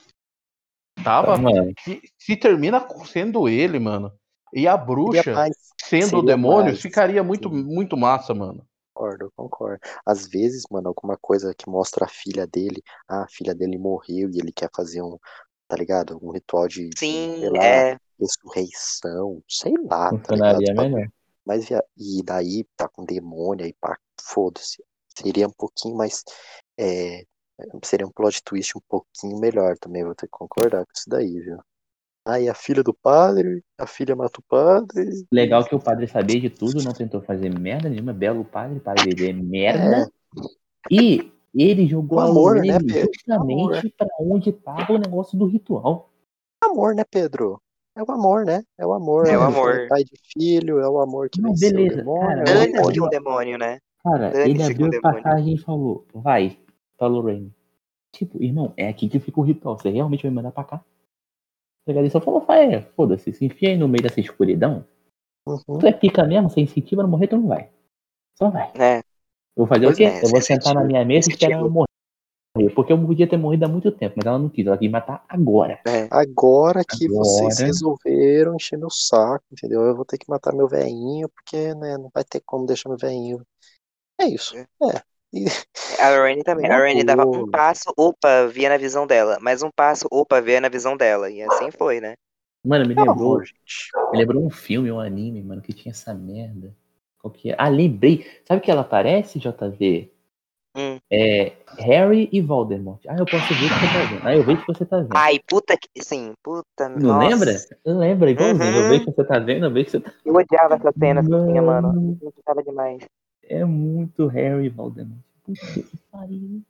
tava. Mano, Se, se termina sendo ele, mano. E a Seria bruxa mais, sendo o demônio, mais, ficaria muito, sim. muito massa, mano. Concordo, concordo. Às vezes, mano, alguma coisa que mostra a filha dele, ah, a filha dele morreu e ele quer fazer um, tá ligado? Um ritual de, Sim, sei lá, é. ressurreição, sei lá, tá ligado? melhor. Mas e daí tá com demônio aí, pá, foda-se. Seria um pouquinho mais, é, seria um plot twist um pouquinho melhor também, vou ter que concordar com isso daí, viu? Aí a filha do padre, a filha mata o padre. Legal que o padre sabia de tudo, não tentou fazer merda nenhuma. Belo padre, padre é merda. E ele jogou O amor, a né, Pedro? justamente pra onde tava o negócio do ritual. Amor, né, Pedro? É o amor, né? É o amor. É o amor. Pai de filho, é o amor que Não, venceu beleza, o demônio. cara, é o é um demônio, né? Cara, Dane-se ele abriu o a demônio. passagem e falou: vai pra Lorraine. Tipo, irmão, é aqui que fica o ritual. Você realmente vai me mandar pra cá? Tá? Ele só falou: vai, é, foda-se, se enfia aí no meio dessa escuridão. Uhum. Tu é pica mesmo, sem incentiva não morrer, tu não vai. Só vai. É. Eu vou fazer Pois o quê? é, eu vou sem sentar na incentivo, minha mesa e esperar eu incentivo. morrer. Morrer, porque eu podia ter morrido há muito tempo, mas ela não quis, ela quis matar agora. É. Agora que Agora. vocês resolveram encher meu saco, entendeu? Eu vou ter que matar meu velhinho, porque né, não vai ter como deixar meu velhinho. É isso. É. E- [LAUGHS] A Lorraine também. A Lorraine dava um passo, opa, via na visão dela. Mais um passo, opa, via na visão dela. E assim foi, né? Mano, me lembrou, me lembrou um filme, um anime, mano, que tinha essa merda. Qual que é? Ah, lembrei. Sabe que ela aparece, JV? Hum. É Harry e Voldemort. Ah, eu posso ver o que você tá vendo. Ah, eu vejo o que você tá vendo. Ai, puta que. Sim, puta. Não nossa. lembra? Lembra, igualzinho. Eu Uhum. vejo o que você tá vendo, eu vejo que você tá Eu odiava essa cena que tinha, mano. Mano. Eu gostava demais. É muito Harry e Voldemort. Puta que pariu.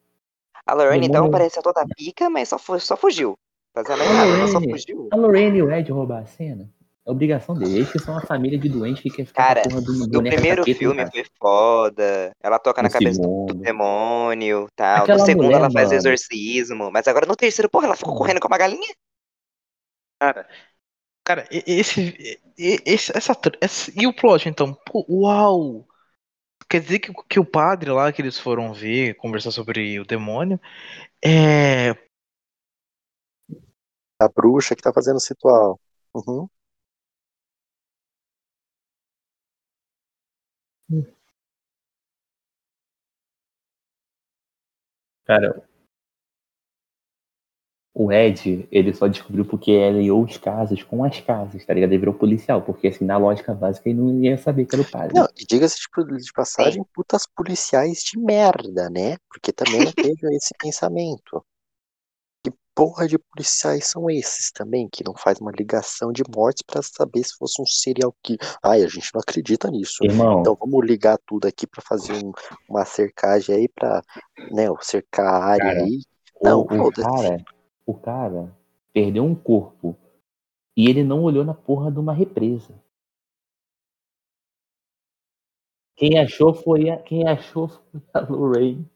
A Lorraine, então, Demônio. parecia toda pica, mas só, só fugiu. Fazia mais A ela só fugiu. A Lorraine e o Ed roubar a cena? É obrigação deles. Eles que são uma família de doentes que quer ficar Cara, com a porra do No primeiro capeta filme casa. foi foda. Ela toca na No cabeça do, do segundo. demônio tal. Aquela no segundo mulher, ela faz mano. exorcismo. Mas agora no terceiro, porra, ela ficou correndo com uma galinha? Cara, e- esse, e- esse essa, essa- e o plot então? Pô, uau! Quer dizer que, que o padre lá que eles foram ver, conversar sobre o demônio, é. A bruxa que tá fazendo esse ritual. Uhum. Cara, o Ed, ele só descobriu porque ele aliou os casos com as casas, tá ligado? Ele virou policial, porque assim, na lógica básica, ele não ia saber que era o padre. Não, e diga-se de, de passagem, putas policiais de merda, né? Porque também não [LAUGHS] teve esse pensamento. Que porra de policiais são esses também, que não faz uma ligação de mortes pra saber se fosse um serial killer? Ai, a gente não acredita nisso. Irmão, Então vamos ligar tudo aqui pra fazer um- uma cercagem aí pra, né, cercar a área Cara, aí. o, Não, o foda-se. cara, o cara perdeu um corpo e ele não olhou na porra de uma represa. Quem achou foi a, quem achou foi a Lorraine.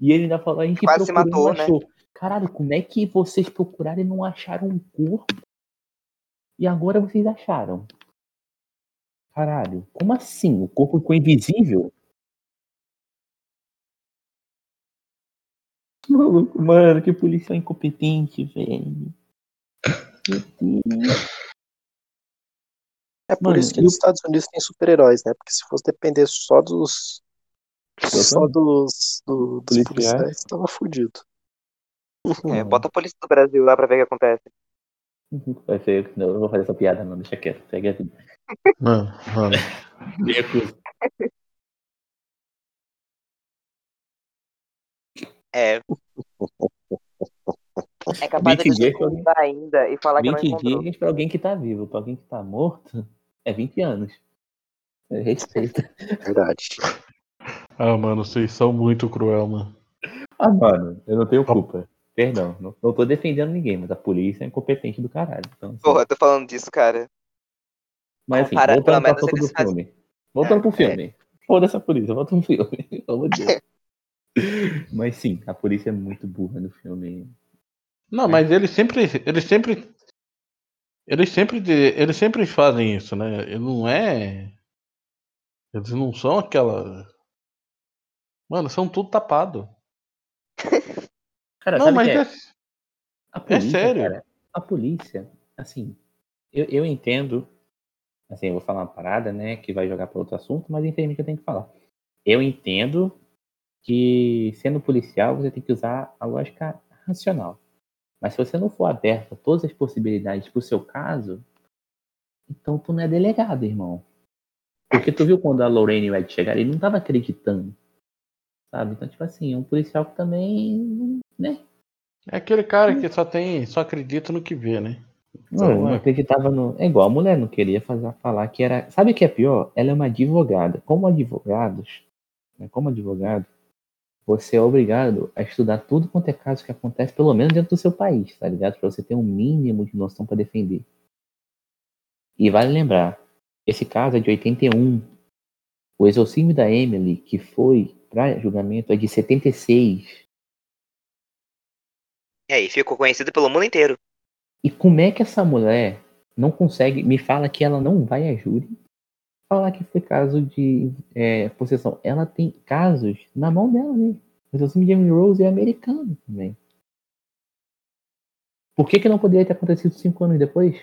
E ele ainda falou, a gente Quase se procurou e não matou, né? achou. Caralho, como é que vocês procuraram e não acharam um corpo? E agora vocês acharam? Caralho, como assim? O corpo ficou invisível? [LAUGHS] Maluco, mano, que policial incompetente, velho. É por Mano, isso que e nos o- Estados Unidos tem super-heróis, né? Porque se fosse depender só dos. Só dos, do- dos Policiais. policiais, tava fudido. É, bota a polícia do Brasil lá pra ver o que acontece. Vai ser, não, eu não vou fazer essa piada, não, deixa quieto. Segue assim. Mano, mano. Me recuso. É. É capaz 20 de pra alguém- ainda e falar que não 20 encontrou. dias pra alguém que tá vivo, pra alguém que tá morto, é 20 anos. É, Respeita. Verdade. Ah, mano, vocês são muito cruel, mano. Ah, mano, eu não tenho culpa. Perdão, não, não tô defendendo ninguém, mas a polícia é incompetente do caralho. Então, assim, Porra, eu tô falando disso, cara. mas assim, compara- voltando pra foto do eles fazem- filme. Voltando pro É. filme. Foda-se a polícia, volta pro filme. [LAUGHS] Pelo amor de Deus. [LAUGHS] Mas sim, a polícia é muito burra no filme. Não, mas eles sempre. Eles sempre. Eles sempre, eles sempre fazem isso, né? Ele não é. Eles não são aquela. Mano, são tudo tapado. [LAUGHS] Cara, Não, mas é? é. A polícia, sério? cara, a polícia, assim, eu, eu entendo, assim, eu vou falar uma parada, né, que vai jogar para outro assunto, mas infelizmente eu tenho que falar. Eu entendo que, sendo policial, você tem que usar a lógica racional. Mas se você não for aberto a todas as possibilidades pro seu caso, então tu não é delegado, irmão. Porque tu viu quando a Lorraine e o Ed chegaram, ele não tava acreditando. Sabe? Então, tipo assim, é um policial que também, né, É aquele cara que só tem. Só acredita no que vê, né? Não, Então, não é. acreditava no. É igual a mulher não queria fazer, falar que era. Sabe o que é pior? Ela é uma advogada. Como advogados, né, como advogado, você é obrigado a estudar tudo quanto é caso que acontece, pelo menos dentro do seu país, tá ligado? Pra você ter um mínimo de noção pra defender. E vale lembrar, esse caso é de 81. O exorcismo da Emily, que foi pra julgamento, é de 76. E aí, ficou conhecido pelo mundo inteiro. E como é que essa mulher não consegue, me fala que ela não vai a júri, falar que foi caso de é, possessão. Ela tem casos na mão dela, né? Mas de Emily Rose é americano também. Por que, que não poderia ter acontecido cinco anos depois?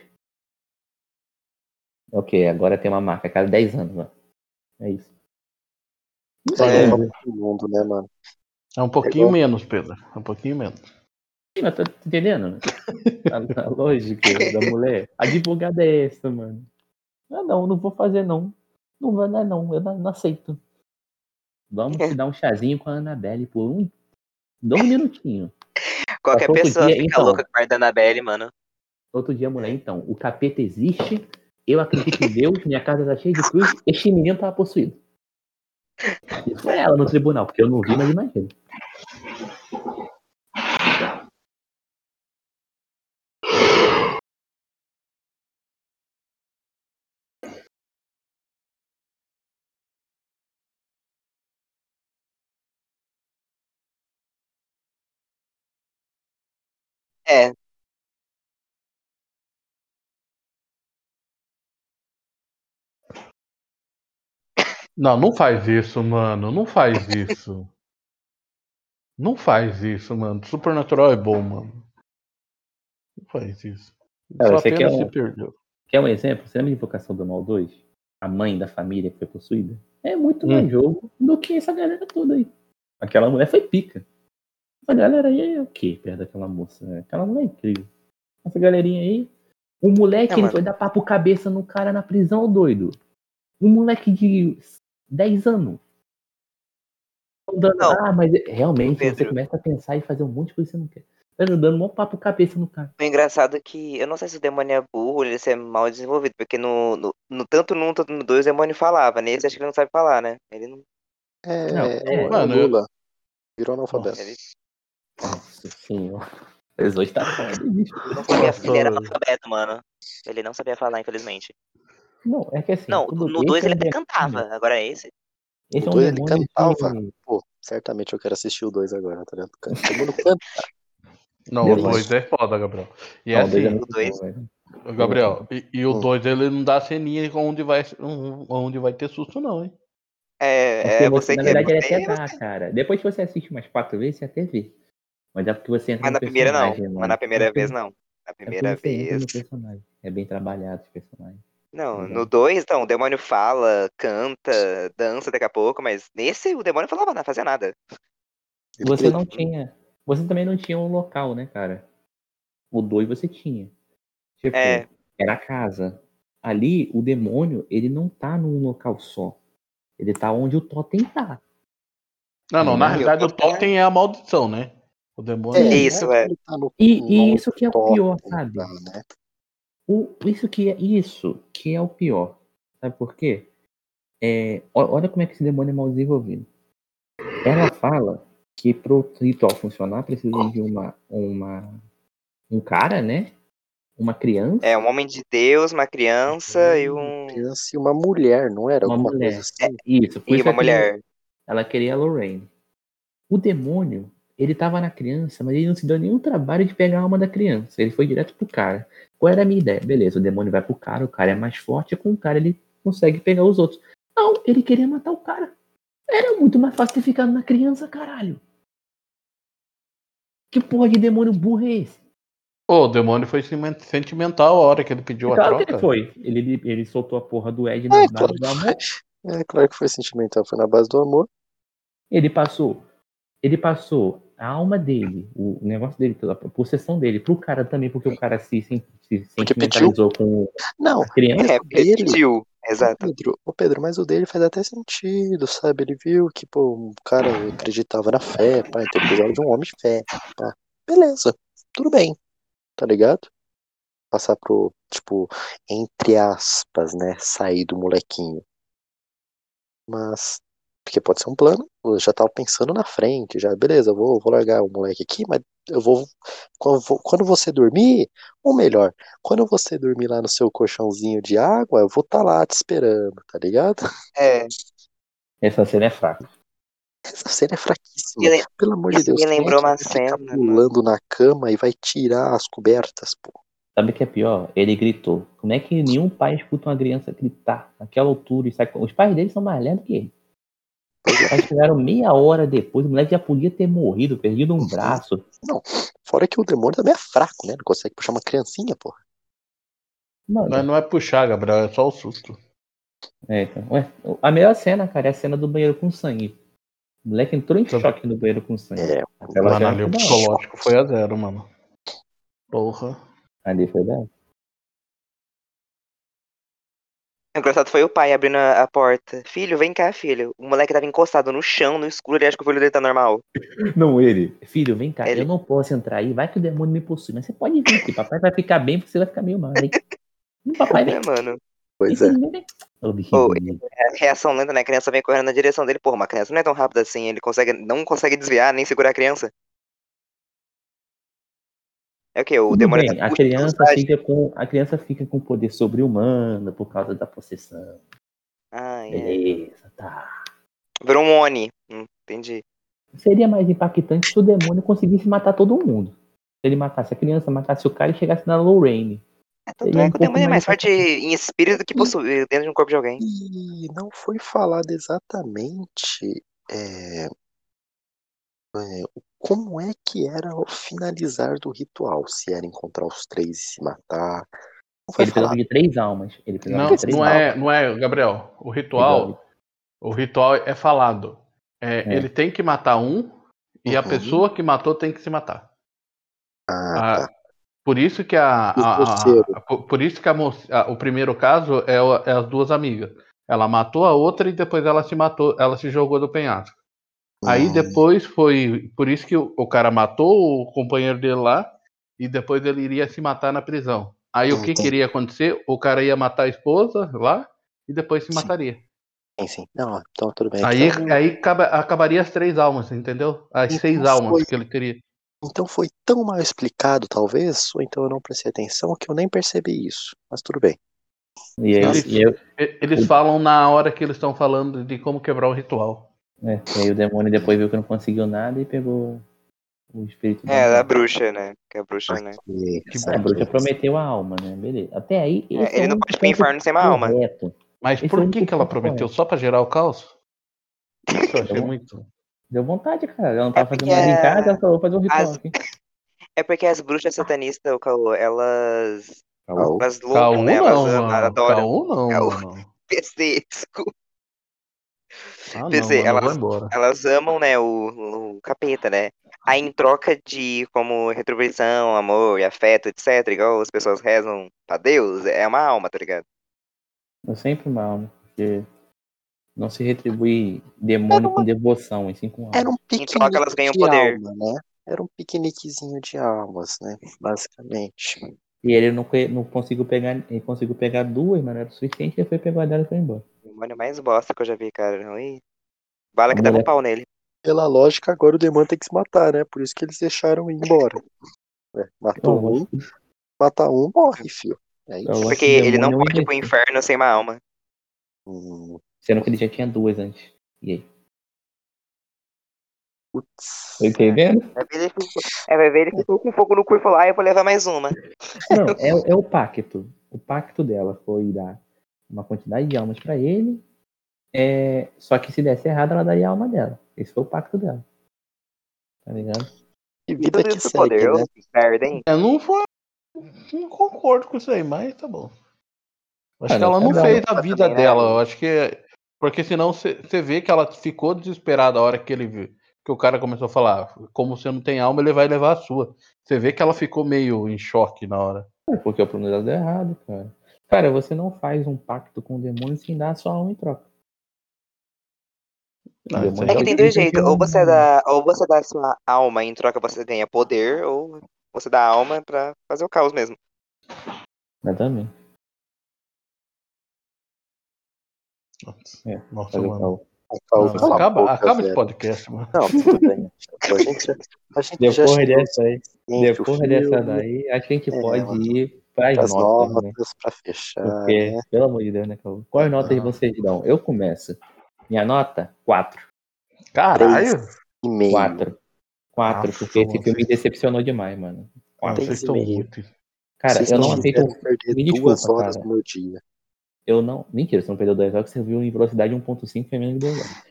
Ok, agora tem uma marca a cada 10 anos, mano. É isso. Não sei, É, mano. o mundo, né, mano? É um pouquinho menos, Pedro. É um pouquinho menos. Mas tá entendendo? A, a lógica da mulher. A advogada é essa, mano. Ah, não, não vou fazer, não. Não vai dar, não. Eu não, não aceito. Vamos te dar um chazinho com a Annabelle por um. Dois minutinhos. Qualquer outro pessoa dia, fica então. louca com a da Annabelle, mano. Outro dia, mulher, então, o capeta existe, eu acredito em Deus, minha casa tá cheia de cruz, este menino tava possuído. Isso foi ela no tribunal, porque eu não vi, mas imagino. É, Não, não faz isso, mano. Não faz isso. Não faz isso, mano. Supernatural é bom, mano. Não faz isso. Cara, Só você quer apenas um- se perdeu. Quer um exemplo? Você lembra de Invocação do Mal 2? A mãe da família que foi possuída? É muito Hum. mais jogo do que essa galera toda aí. Aquela mulher foi pica. Essa galera aí é o quê perto daquela moça? né? Aquela mulher é incrível. Essa galerinha aí. O moleque, É, ele foi dar papo cabeça no cara na prisão, doido. Um moleque de 10 anos. Dando- Não. ah, mas realmente você Pedro. começa a pensar e fazer um monte de coisa que você não quer. Tá dando um papo cabeça no cara. o engraçado é que eu não sei se o demônio é burro ou ele é mal desenvolvido, porque no, no, no- tanto no 1 quanto no 2 o demônio falava. Nesse acho que ele não sabe falar, né? Ele não. É, Não, é, é. o Mano, eu- Lula. Virou analfabeto. Ele Nossa senhora. Eles hoje tá foda, bicho. não sabia, Nossa. ele era analfabeto, mano. Ele não sabia falar, infelizmente. Não, é que assim. Não, tudo- no esse 2 é ele um até demônio- cantava, agora é esse. Esse é O um dois ele cantava. que- Pô, certamente eu quero assistir o 2 agora, tá ligado? Todo mundo canta. Não, o Demais. 2 é foda, Gabriel. E Não, o é assim, bom, velho. Gabriel, e, e o Hum. 2 ele não dá ceninha onde vai, onde vai ter susto, não, hein? É, é você, você na que é verdade, ele até dá, cara. Depois que você assiste umas quatro vezes, você até vê. Mas é porque você entra Mas no na primeira não. personagem, Mas mano. na primeira É vez não. Na é primeira entra vez. personagem. É bem trabalhado esse personagem. Não, Legal. no 2, então, o demônio fala, canta, dança daqui a pouco, mas nesse o demônio falava nada, fazia nada. Você não tinha. Você também não tinha um local, né, cara? O 2 você tinha. Tipo, É. era a casa. Ali, o demônio, ele não tá num local só. Ele tá onde o Totem tá. Não, não, na realidade o tô- Totem é a maldição, né? O demônio. É, Isso, é. ele tá no- E, no e isso que é o pior, sabe? tá, né? O, isso que é isso que é o pior. Sabe por quê? É, olha como é que esse demônio é mal desenvolvido. Ela fala que pro ritual funcionar precisa de uma, uma um cara, né? Uma criança, É um homem de Deus, uma criança e Uma um. criança e uma mulher, não era? uma mulher. coisa assim? Isso, por E isso uma ela queria- mulher. ela queria a Lorraine. O demônio, ele tava na criança, mas ele não se deu nenhum trabalho de pegar a alma da criança. Ele foi direto pro cara. Qual era a minha ideia? Beleza, o demônio vai pro cara, o cara é mais forte, e com o cara ele consegue pegar os outros. Não, ele queria matar o cara. Era muito mais fácil ter ficado na criança, caralho. Que porra de demônio burro é esse? Pô, o demônio foi sentimen- sentimental a hora que ele pediu a claro que troca. ele foi. Ele, ele soltou a porra do Ed na É, base claro do amor. É claro que foi sentimental, foi na base do amor. Ele passou. Ele passou a alma dele, o negócio dele, a possessão dele, pro cara também, porque o cara se, se, se sentimentalizou com Não, a criança. É, Ele- pediu. Exato. Pedro, ô Pedro, mas o dele faz até sentido, sabe? Ele viu que, pô, o cara acreditava na fé, pá, então precisava de um homem de fé, pá. Beleza, tudo bem, tá ligado? Passar pro, tipo, entre aspas, né, sair do molequinho. Mas, porque pode ser um plano, eu já tava pensando na frente, já, beleza, eu vou, vou largar o moleque aqui, mas eu vou, quando, vou- quando você dormir, ou melhor, quando você dormir lá no seu colchãozinho de água, eu vou estar lá te esperando, tá ligado? [LAUGHS] É. Essa cena é fraca. Essa cena é fraquíssima. Lem- Pelo amor de Deus. me lembrou uma ficar cena, pulando na cama e vai tirar as cobertas, pô. Sabe o que é pior? Ele gritou. Como é que nenhum pai escuta uma criança gritar naquela altura e sai com... Os pais dele são mais lentos que ele. Aí chegaram meia hora depois, o moleque já podia ter morrido, perdido um braço. Fora que o demônio também é fraco, né? Não consegue puxar uma criancinha, porra. Mano, Mas não é puxar, Gabriel, é só o susto. é, então, ué, a melhor cena, cara, é a cena do banheiro com sangue. O moleque entrou em choque no banheiro com sangue. É, Aquela o hora. psicológico foi a zero, mano. Porra. Ali foi da engraçado foi o pai abrindo a, porta. Filho, vem cá, filho. O moleque tava encostado no chão, no escuro, ele acha que o filho dele tá normal. [LAUGHS] Não, ele. Filho, vem cá, Ele. eu não posso entrar aí, vai que o demônio me possui. Mas você pode vir, que papai vai ficar bem, porque você vai ficar meio mal, hein? [LAUGHS] Papai vem. É, mano. pois é. É, reação lenta, né? A criança vem correndo na direção dele. Porra, uma criança não é tão rápida assim. Ele consegue, não consegue desviar, nem segurar a criança. É o quê? O demônio bem, tá a criança fica com a criança fica com poder sobre-humano por causa da possessão. Ah, é. Beleza, tá. Virou um Oni. Hum, entendi. Seria mais impactante se o demônio conseguisse matar todo mundo. Se ele matasse a criança, matasse o cara e chegasse na Lorraine. É, tanto é um que o demônio é mais forte em espírito do que possuir dentro de um corpo de alguém. E não foi falado exatamente é, é, como é que era o finalizar do ritual. Se era encontrar os três e se matar. Não foi Ele precisava de três almas. Ele Não, de três não almas. é, não é, Gabriel. O ritual, o ritual é falado. É, É. Ele tem que matar um e a Uhum. pessoa que matou tem que se matar. Ah, Ah, tá. Por isso que a, a- a- a- por- isso que a moça- a- o primeiro caso é, é as duas amigas. Ela matou a outra e depois ela se matou, ela se jogou do penhasco. Aí Hum, depois foi por isso que o, o cara matou o companheiro dele lá e depois ele iria se matar na prisão. Aí o que Entendi. queria acontecer? O cara ia matar a esposa lá e depois se Sim. mataria. Sim, sim. Não, então tudo bem. Aí, Então, aí acaba- acabaria as três almas, entendeu? As Então seis almas foi. que ele teria. então foi tão mal explicado, talvez, ou então eu não prestei atenção que eu nem percebi isso. Mas tudo bem. E aí, Eles- e eu- E- Eles falam na hora que eles estão falando de como quebrar o ritual. É, e aí o demônio depois viu que não conseguiu nada e pegou o espírito É, da da bruxa, né? Que é a bruxa, né? Que A bruxa prometeu a alma, né? Beleza. Até aí. É, ele o não pode ir pro ponto inferno sem uma alma. correto. Mas Esse é por único que, que ela prometeu? Só pra gerar o caos? [LAUGHS] Isso eu achei Bom. muito. Deu vontade, cara. Ela não tava porque fazendo nada em é- casa, ela falou, vou fazer um ritual as- aqui. [LAUGHS] É porque as bruxas satanistas, o Caô, elas. Caô. Elas Caú loucam, né? Elas não, mano. adoram. Caú não, [LAUGHS] mano. PC, desculpa. Ah, não, Pensei, vou elas-. Elas amam, né, o, o capeta, né? Aí em troca de como retribuição, amor e afeto, etc., igual as pessoas rezam pra Deus, é uma alma, tá ligado? É sempre uma alma. Porque não se retribui demônio com devoção, e sim com alma. Era um Em piquenique troca, elas ganham de poder. alma, né? Era um piqueniquezinho de almas, né? Basicamente. E ele não, não conseguiu pegar. Ele conseguiu pegar duas, mas não era o suficiente, ele foi pegar dela e foi embora. O demônio mais bosta que eu já vi, cara. Ui. Bala que A dava um mulher- pau nele. Pela lógica, agora o demônio tem que se matar, né? Por isso que eles deixaram ir embora. É, matou Eu um, mata um, morre, filho. É isso. eu gosto Porque ele não pode ir pro inferno sem uma alma. Hum, Sendo que ele já tinha duas antes. E aí? putz. Entendendo? Vai ver ele ficou, é, vai ver ele ficou com fogo no cu e falou, ah, eu vou levar mais uma. Não, é, é o pacto. O pacto dela foi dar uma quantidade de almas pra ele. É, só que se desse errado, ela daria a alma dela. Esse foi o pacto dela. Tá ligado? Que E vida que isso segue, poder, né? merda, hein? Eu não foi. Não concordo com isso aí, mas tá bom. Acho Ah, que não, ela não cada um fez a vida também, né? dela. Eu acho que. Porque senão você vê que ela ficou desesperada a hora que ele viu. Que o cara começou a falar, como você não tem alma, ele vai levar a sua. Você vê que ela ficou meio em choque na hora. É porque o plano dela deu errado, cara. Cara, você não faz um pacto com o demônio sem dar a sua alma em troca. Não, É que tem dois jeitos. Ou você dá, ou você dá a sua alma em troca você ganha poder, ou você dá a alma pra fazer o caos mesmo. Exatamente. É, Nossa, Fazer o mano. Não, acaba boca, acaba esse podcast, mano. Não, tudo bem. [LAUGHS] A gente, a gente Depois dessa aí, depois dessa daí, acho que a gente É, pode mano. ir pras as notas, né? notas pra fechar, Porque, né? pelo amor de Deus, né, Caô? Quais notas Ah. vocês dão? Eu começo. Minha nota? 4. Caralho! E meio. 4. 4, Nossa, porque esse filme me decepcionou demais, mano. Ah, Três vocês e estão meio. muito. Cara, Vocês eu não não aceito. perder Me duas desculpa, horas cara. do meu dia. Eu não. Mentira, você não perdeu 2 horas, você viu em velocidade 1.5 foi menos de 2 horas.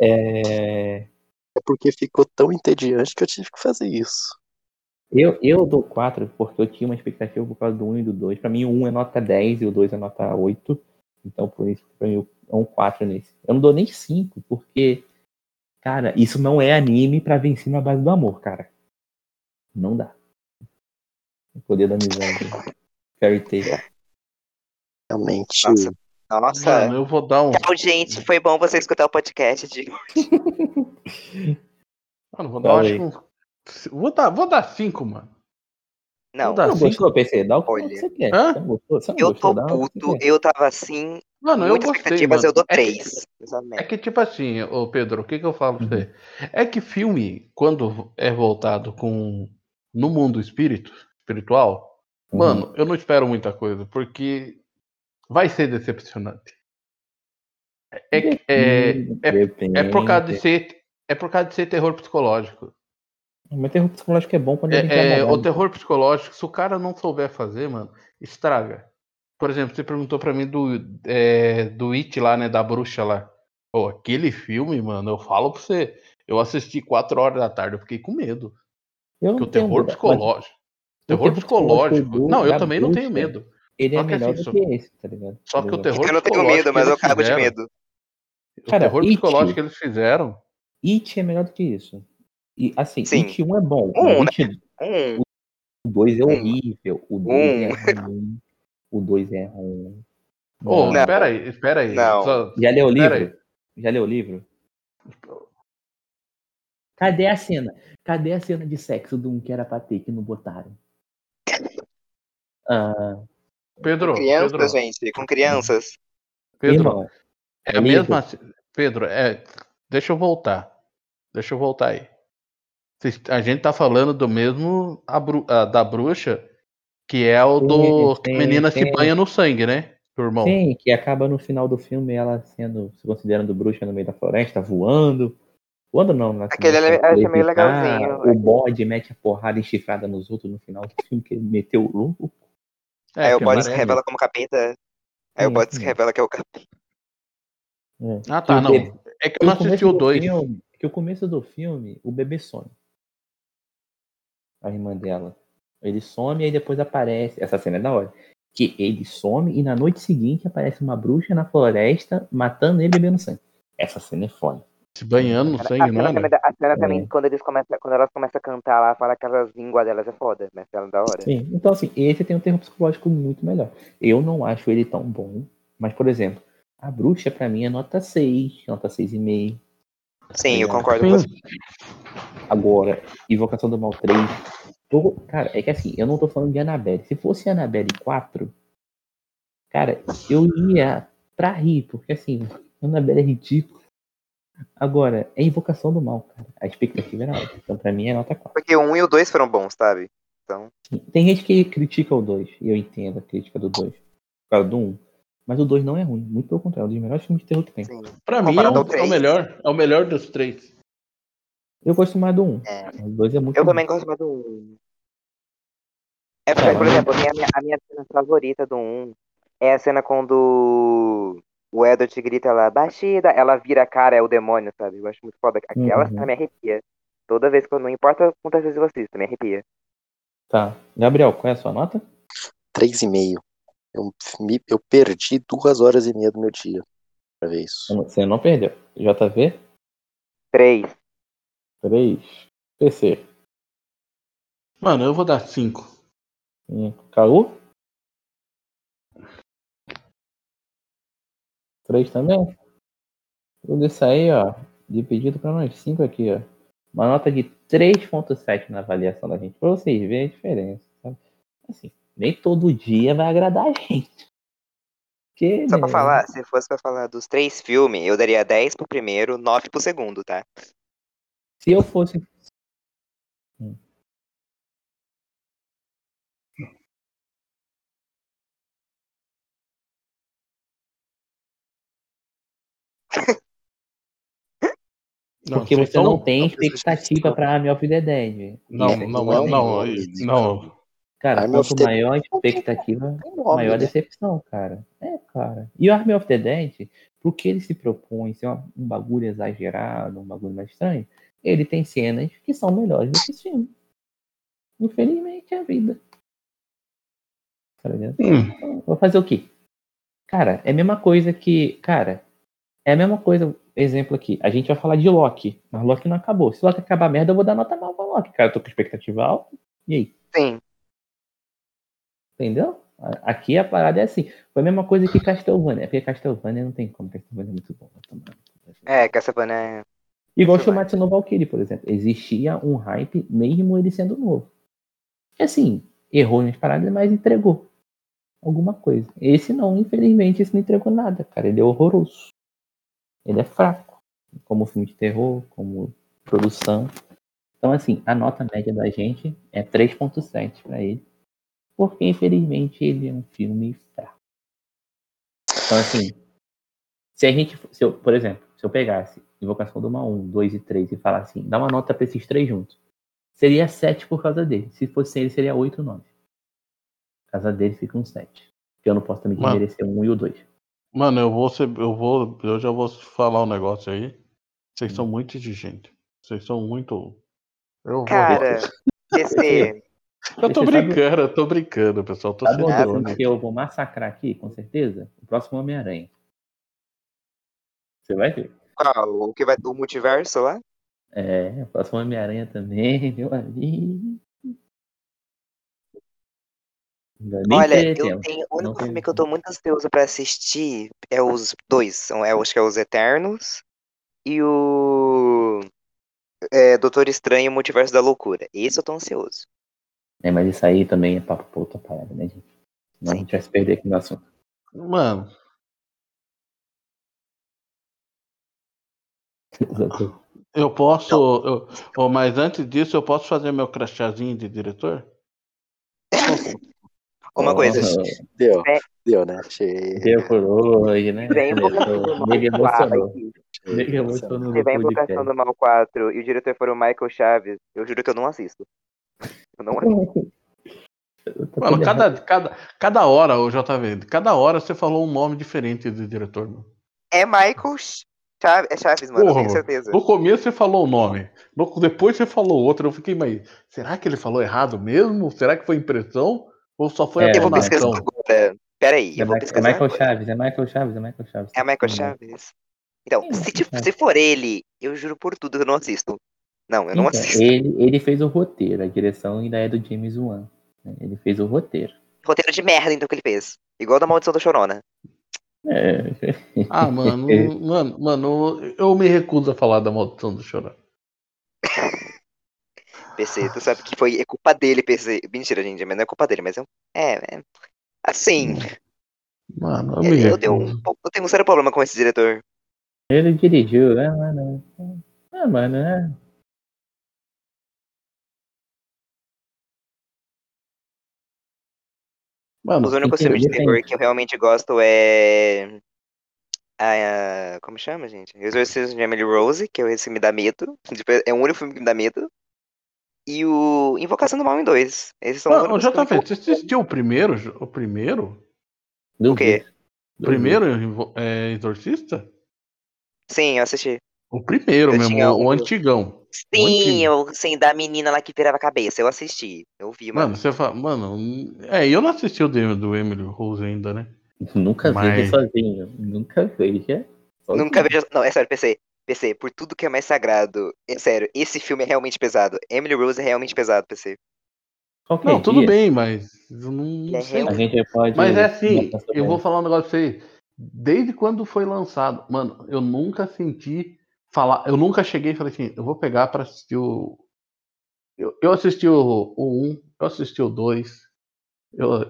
É, [LAUGHS] É porque ficou tão entediante que eu tive que fazer isso. Eu, eu dou 4 porque eu tinha uma expectativa por causa do 1 e do 2. Pra mim, o 1 é nota 10 e o 2 é nota 8. Então, por isso, pra mim, é um 4 nesse. Eu não dou nem 5, porque, cara, isso não é anime pra vencer na base do amor, cara. Não dá. O poder da amizade. Fairy Tail. Realmente. Nossa. Nossa. Mano, eu vou dar um. Tchau, gente. Foi bom você escutar o podcast de. [LAUGHS] Mano, vou dar, acho que um- Vou dar, vou dar cinco, mano. Não, Vou dar Não cinco. gostou, PC? Dá o que Olha. você quer. Hã? Você gostou? Você eu gostou? tô que puto. Eu tava assim. Mano, eu gostei, mano. eu dou É que- 3. É que, tipo assim, ô Pedro, o que, que eu falo pra você? É que filme, quando é voltado com no mundo espírito, espiritual, Uhum. mano, eu não espero muita coisa, porque vai ser decepcionante. É, que- é, é, é por causa de ser. É por causa de ser terror psicológico. Mas terror psicológico é bom quando ele É, é, o terror psicológico, se o cara não souber fazer, mano, estraga. Por exemplo, você perguntou pra mim do, é, do It lá, né? Da bruxa lá. Pô, aquele filme, mano, eu falo pra você. Eu assisti 4 horas da tarde, eu fiquei com medo. Eu Porque não o tenho terror psicológico. Terror terror psicológico. psicológico Não, eu também não tenho bruxa, medo. Ele é Só que melhor assim, do que esse, tá ligado? Só que o terror Eu não tenho psicológico medo, mas eu cago de medo. O Cara, terror It- psicológico que eles fizeram. It é melhor do que isso. E assim, Sim. It 1 é bom. Um, mas It Hum, 2 é Um. horrível. O 2 é ruim. O 2 é ruim. Ô. Não. espera aí, espera aí. Não. Só- Já leu o livro? Já leu o livro? Cadê a cena? Cadê a cena de sexo do um que era pra ter que não botaram? Ah, Pedro, crianças, Pedro, gente, com crianças. Pedro, irmão, É a mesma. Pedro, é. Deixa eu voltar. Deixa eu voltar aí. A gente tá falando do mesmo a bru- a da bruxa, que é o do. Sim, que a sim, menina se sim. banha no sangue, né? Do irmão. sim, que acaba no final do filme ela sendo, se considerando bruxa no meio da floresta, voando. Voando não, né? Aquele ali eu achei meio levitar, legalzinho. O bode mete a porrada enchifrada nos outros no final do filme, que ele meteu o louco. É, Aí o que bode se revela como capeta. Aí o Sim, bode se revela que é o capeta. É. Ah, tá, o não. É que eu não o começo assisti o do 2. filme- que o começo do filme, o bebê some. A irmã dela. Ele some e aí depois aparece. Essa cena é da hora. Que ele some e na noite seguinte aparece uma bruxa na floresta matando ele e bebendo sangue. Essa cena é foda. Se banhando no A sangue, cena, mano. também, da- a cena É. também, quando, eles começam, quando elas começam a cantar lá, fala aquelas línguas delas é foda, mas ela é da hora. Sim. Então, assim, esse tem um termo psicológico muito melhor. Eu não acho ele tão bom. Mas, por exemplo, a bruxa pra mim é nota 6, nota 6,5. Sim, eu concordo com você. Agora, Invocação do Mal 3. tô- cara, é que assim, eu não tô falando de Annabelle. Se fosse Annabelle 4, cara, eu ia pra rir, porque assim, Annabelle é ridículo. Agora, é Invocação do Mal, cara. A expectativa era alta. Então, pra mim, é nota 4. Porque o 1 e o 2 foram bons, sabe? Então, Tem gente que critica o 2, e eu entendo a crítica do 2, por causa do 1. Mas o 2 não é ruim, muito pelo contrário, é um dos melhores filmes de terror que tem. sim. Pra mim é o, ao é o melhor. É o melhor dos três. Eu gosto mais do 1. É. O 2 é muito Eu ruim. também gosto mais do 1. É porque, Cara, por exemplo, a minha, a minha cena favorita do 1 é a cena quando o Edward grita lá, Bastida, ela vira a cara, é o demônio, sabe? Eu acho muito foda. Aquela Uhum. cena me arrepia. Toda vez que eu não importa quantas vezes eu assisto, me arrepia. Tá. Gabriel, qual é a sua nota? 3,5. Eu, me- eu perdi duas horas e meia do meu dia pra ver isso. Você não perdeu. JV? 3. 3. PC. Mano, eu vou dar cinco. Caú? 3 também? Tudo isso aí, ó. De pedido pra nós 5 aqui, ó. Uma nota de 3.7 na avaliação da gente. Pra vocês verem a diferença. Sabe? Assim, nem todo dia vai agradar a gente. Que, Só pra falar, se fosse pra falar dos três filmes, eu daria 10 pro primeiro, 9 pro segundo, tá? Se eu fosse. Porque vocês você tão- não tem não expectativa precisa- pra Army of the Dead. Não, é não, não é não, não, não. Cara, Army quanto maior a tem- expectativa, nome, maior a né? decepção, cara. É, cara. E o Army of the Dead, pro que ele se propõe, ser um bagulho exagerado, um bagulho mais estranho, ele tem cenas que são melhores do que esse filme. Infelizmente é a vida. Tá? Hum, Vou fazer o quê? Cara, é a mesma coisa que. Cara, é a mesma coisa. Exemplo aqui. A gente vai falar de Loki, mas Loki não acabou. Se Loki acabar merda, eu vou dar nota mal pra Loki. Cara, eu tô com expectativa alta. E aí? Sim. Entendeu? Aqui a parada é assim. Foi a mesma coisa que Castlevania. Porque Castlevania não tem como. Castlevania é muito bom. tomar. É, Castlevania é. Igual Shumatsu no Valkyrie, por exemplo. Existia um hype, mesmo ele sendo novo. E assim, errou nas paradas, mas entregou alguma coisa. Esse não, infelizmente, esse não entregou nada, cara. Ele é horroroso. Ele é fraco. Como filme de terror, como produção. Então, assim, a nota média da gente é 3.7 pra ele. Porque, infelizmente, ele é um filme fraco. Então, assim, se a gente, se eu, por exemplo, se eu pegasse Invocação do Mal 1, 2 e 3 e falasse assim, dá uma nota pra esses três juntos, seria 7 por causa dele. Se fosse ele, seria 8 ou 9. Por causa dele fica um 7. Porque eu não posso também Mano. desmerecer um e o 2. Mano, eu vou ser. Eu vou. Eu já vou falar um negócio aí. Vocês são muito exigentes. Vocês são muito. Eu vou. Cara, PC. [LAUGHS] eu tô Você sabe- brincando, eu tô brincando, pessoal. Tô Sabe sendo Ah, que eu vou massacrar aqui, com certeza? O próximo Homem-Aranha. Você vai ver. Qual? O que vai. O multiverso lá? É, o próximo Homem-Aranha também, [LAUGHS] meu amigo. Olha, eu tempo. tenho. O único filme que eu tô muito ansioso pra assistir é os dois. São, é, eu acho que é os Eternos e o. É, Doutor Estranho e o Multiverso da Loucura. Esse eu tô ansioso. É, mas isso aí também é papo pra outra parada, né, gente? Senão a gente vai se perder aqui no assunto. Mano, eu posso. Eu, oh, mas antes disso, eu posso fazer meu crachazinho de diretor? [LAUGHS] Uma coisa. Oh, Deu, É. deu, né? Achei. Deu por hoje, né? Vem Invocação do Começou. Mal Ele 4 emocionou. aqui. Ele emocionou Se vai Invocação do Mal 4 e o diretor for o Michael Chaves, eu juro que eu não assisto. Eu não. [LAUGHS] Tá Mano, tudo cada, cada, cada hora, ô JV, cada hora você falou um nome diferente de diretor. Mano. É Michael Chaves, é Chaves, mano, Porra, tenho certeza. No começo você falou o nome, no- depois você falou outro. Eu fiquei, mas será que ele falou errado mesmo? Será que foi impressão? Ou só foi É, Eu vou pesquisar entonação? agora. Pera aí, É, eu vou Mi- é pesquisar Michael agora. Chaves, é Michael Chaves, é Michael Chaves. É Michael Hum. Chaves. Então, É, se, ti- é. se for ele, eu juro por tudo que eu não assisto. Não, eu não Então, assisto. ele, ele fez o roteiro, a direção ainda é do James Wan. né? Ele fez o roteiro. Roteiro de merda, então, que ele fez. Igual da Maldição do Chorona. É, Ah, mano, [LAUGHS] mano, mano, eu me recuso a falar da maldição do chorar. [LAUGHS] PC, tu sabe que foi é culpa dele, PC. Mentira, gente, mas não é culpa dele, mas eu. É, é. Assim, Mano, eu me eu, tenho um, eu tenho um sério problema com esse diretor. ele dirigiu, né, mano? Ah, mano, é. Mano, Os únicos filmes de terror que eu realmente gosto é. A, a- como chama, gente? Exorcismo de Emily Rose, que é esse que me dá medo. Tipo, É o único filme que me dá medo. E o Invocação do Mal em 2. Esses são os Mano, filmes que JV, você assistiu o primeiro? O primeiro? O quê? O primeiro é, Exorcista? Sim, eu assisti. O primeiro Eu mesmo, o, o um- antigão. Sim, eu, sim, da menina lá que virava a cabeça. Eu assisti. Eu vi, mano. Mano, você fala, mano, é, eu não assisti o do, do Emily Rose ainda, né? [LAUGHS] Nunca Mas- veja sozinho. Nunca veja. sozinho. Nunca vejo. Não, é sério, PC. PC, por tudo que é mais sagrado. É sério, esse filme é realmente pesado. Emily Rose é realmente pesado, PC. Qualquer Não, tudo dia, bem, mas eu não, É sei. A gente pode. Mas é assim, eu vou falar um negócio pra você. Desde quando foi lançado, mano, eu nunca senti falar. Eu nunca cheguei e falei assim, eu vou pegar pra assistir o. Eu, eu assisti o, o 1, eu assisti o 2, eu,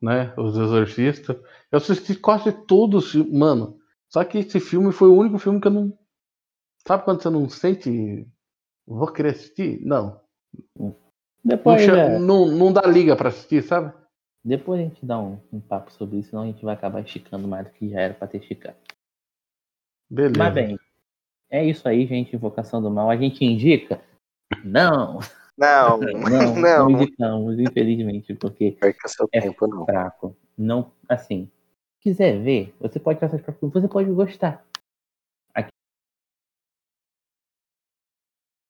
né, Os Exorcistas. Eu assisti quase todos, mano. Só que esse filme foi o único filme que eu não. Sabe quando você não sente. Vou querer assistir? Não. Não, Depois, cha- é, não, não dá liga pra assistir, sabe? depois a gente dá um, um papo sobre isso, senão a gente vai acabar esticando mais do que já era pra ter esticado. Beleza. Mas bem, é isso aí, gente. Invocação do mal. A gente indica? Não, Não, [LAUGHS] não, [LAUGHS] não, não. indicamos, infelizmente, porque É tempo, não. fraco. Não, assim, quiser ver, você pode passar para você pode gostar. Aqui.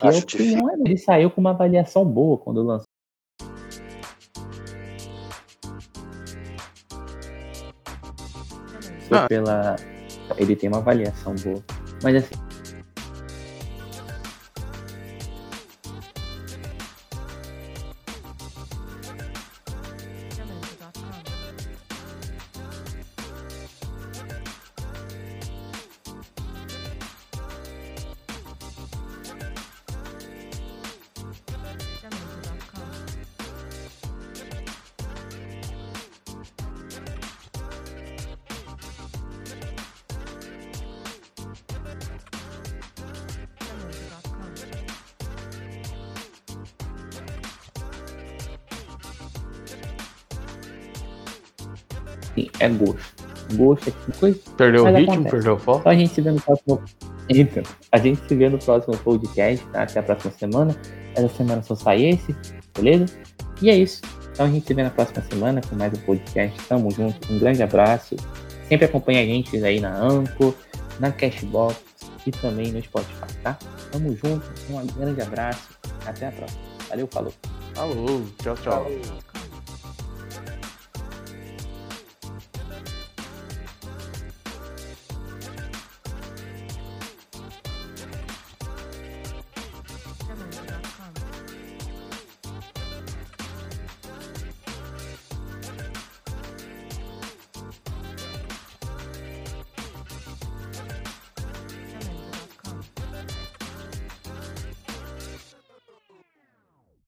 A Acho opinião é, ele saiu com uma avaliação boa quando lançou. Ah. Pela... Ele tem uma avaliação boa. Mas assim, tipo coisa. Perdeu Mas o ritmo, acontece. perdeu o foco. Então a gente se vê no próximo. Então, a gente se vê no próximo podcast, tá? Até a próxima semana. Essa semana só sai esse, beleza? E é isso. Então a gente se vê na próxima semana com mais um podcast. Tamo junto. Um grande abraço. Sempre acompanha a gente aí na Anco, na Cashbox e também no Spotify, tá? Tamo junto. Um grande abraço. Até a próxima. Valeu, falou. Falou, tchau, tchau. Falou.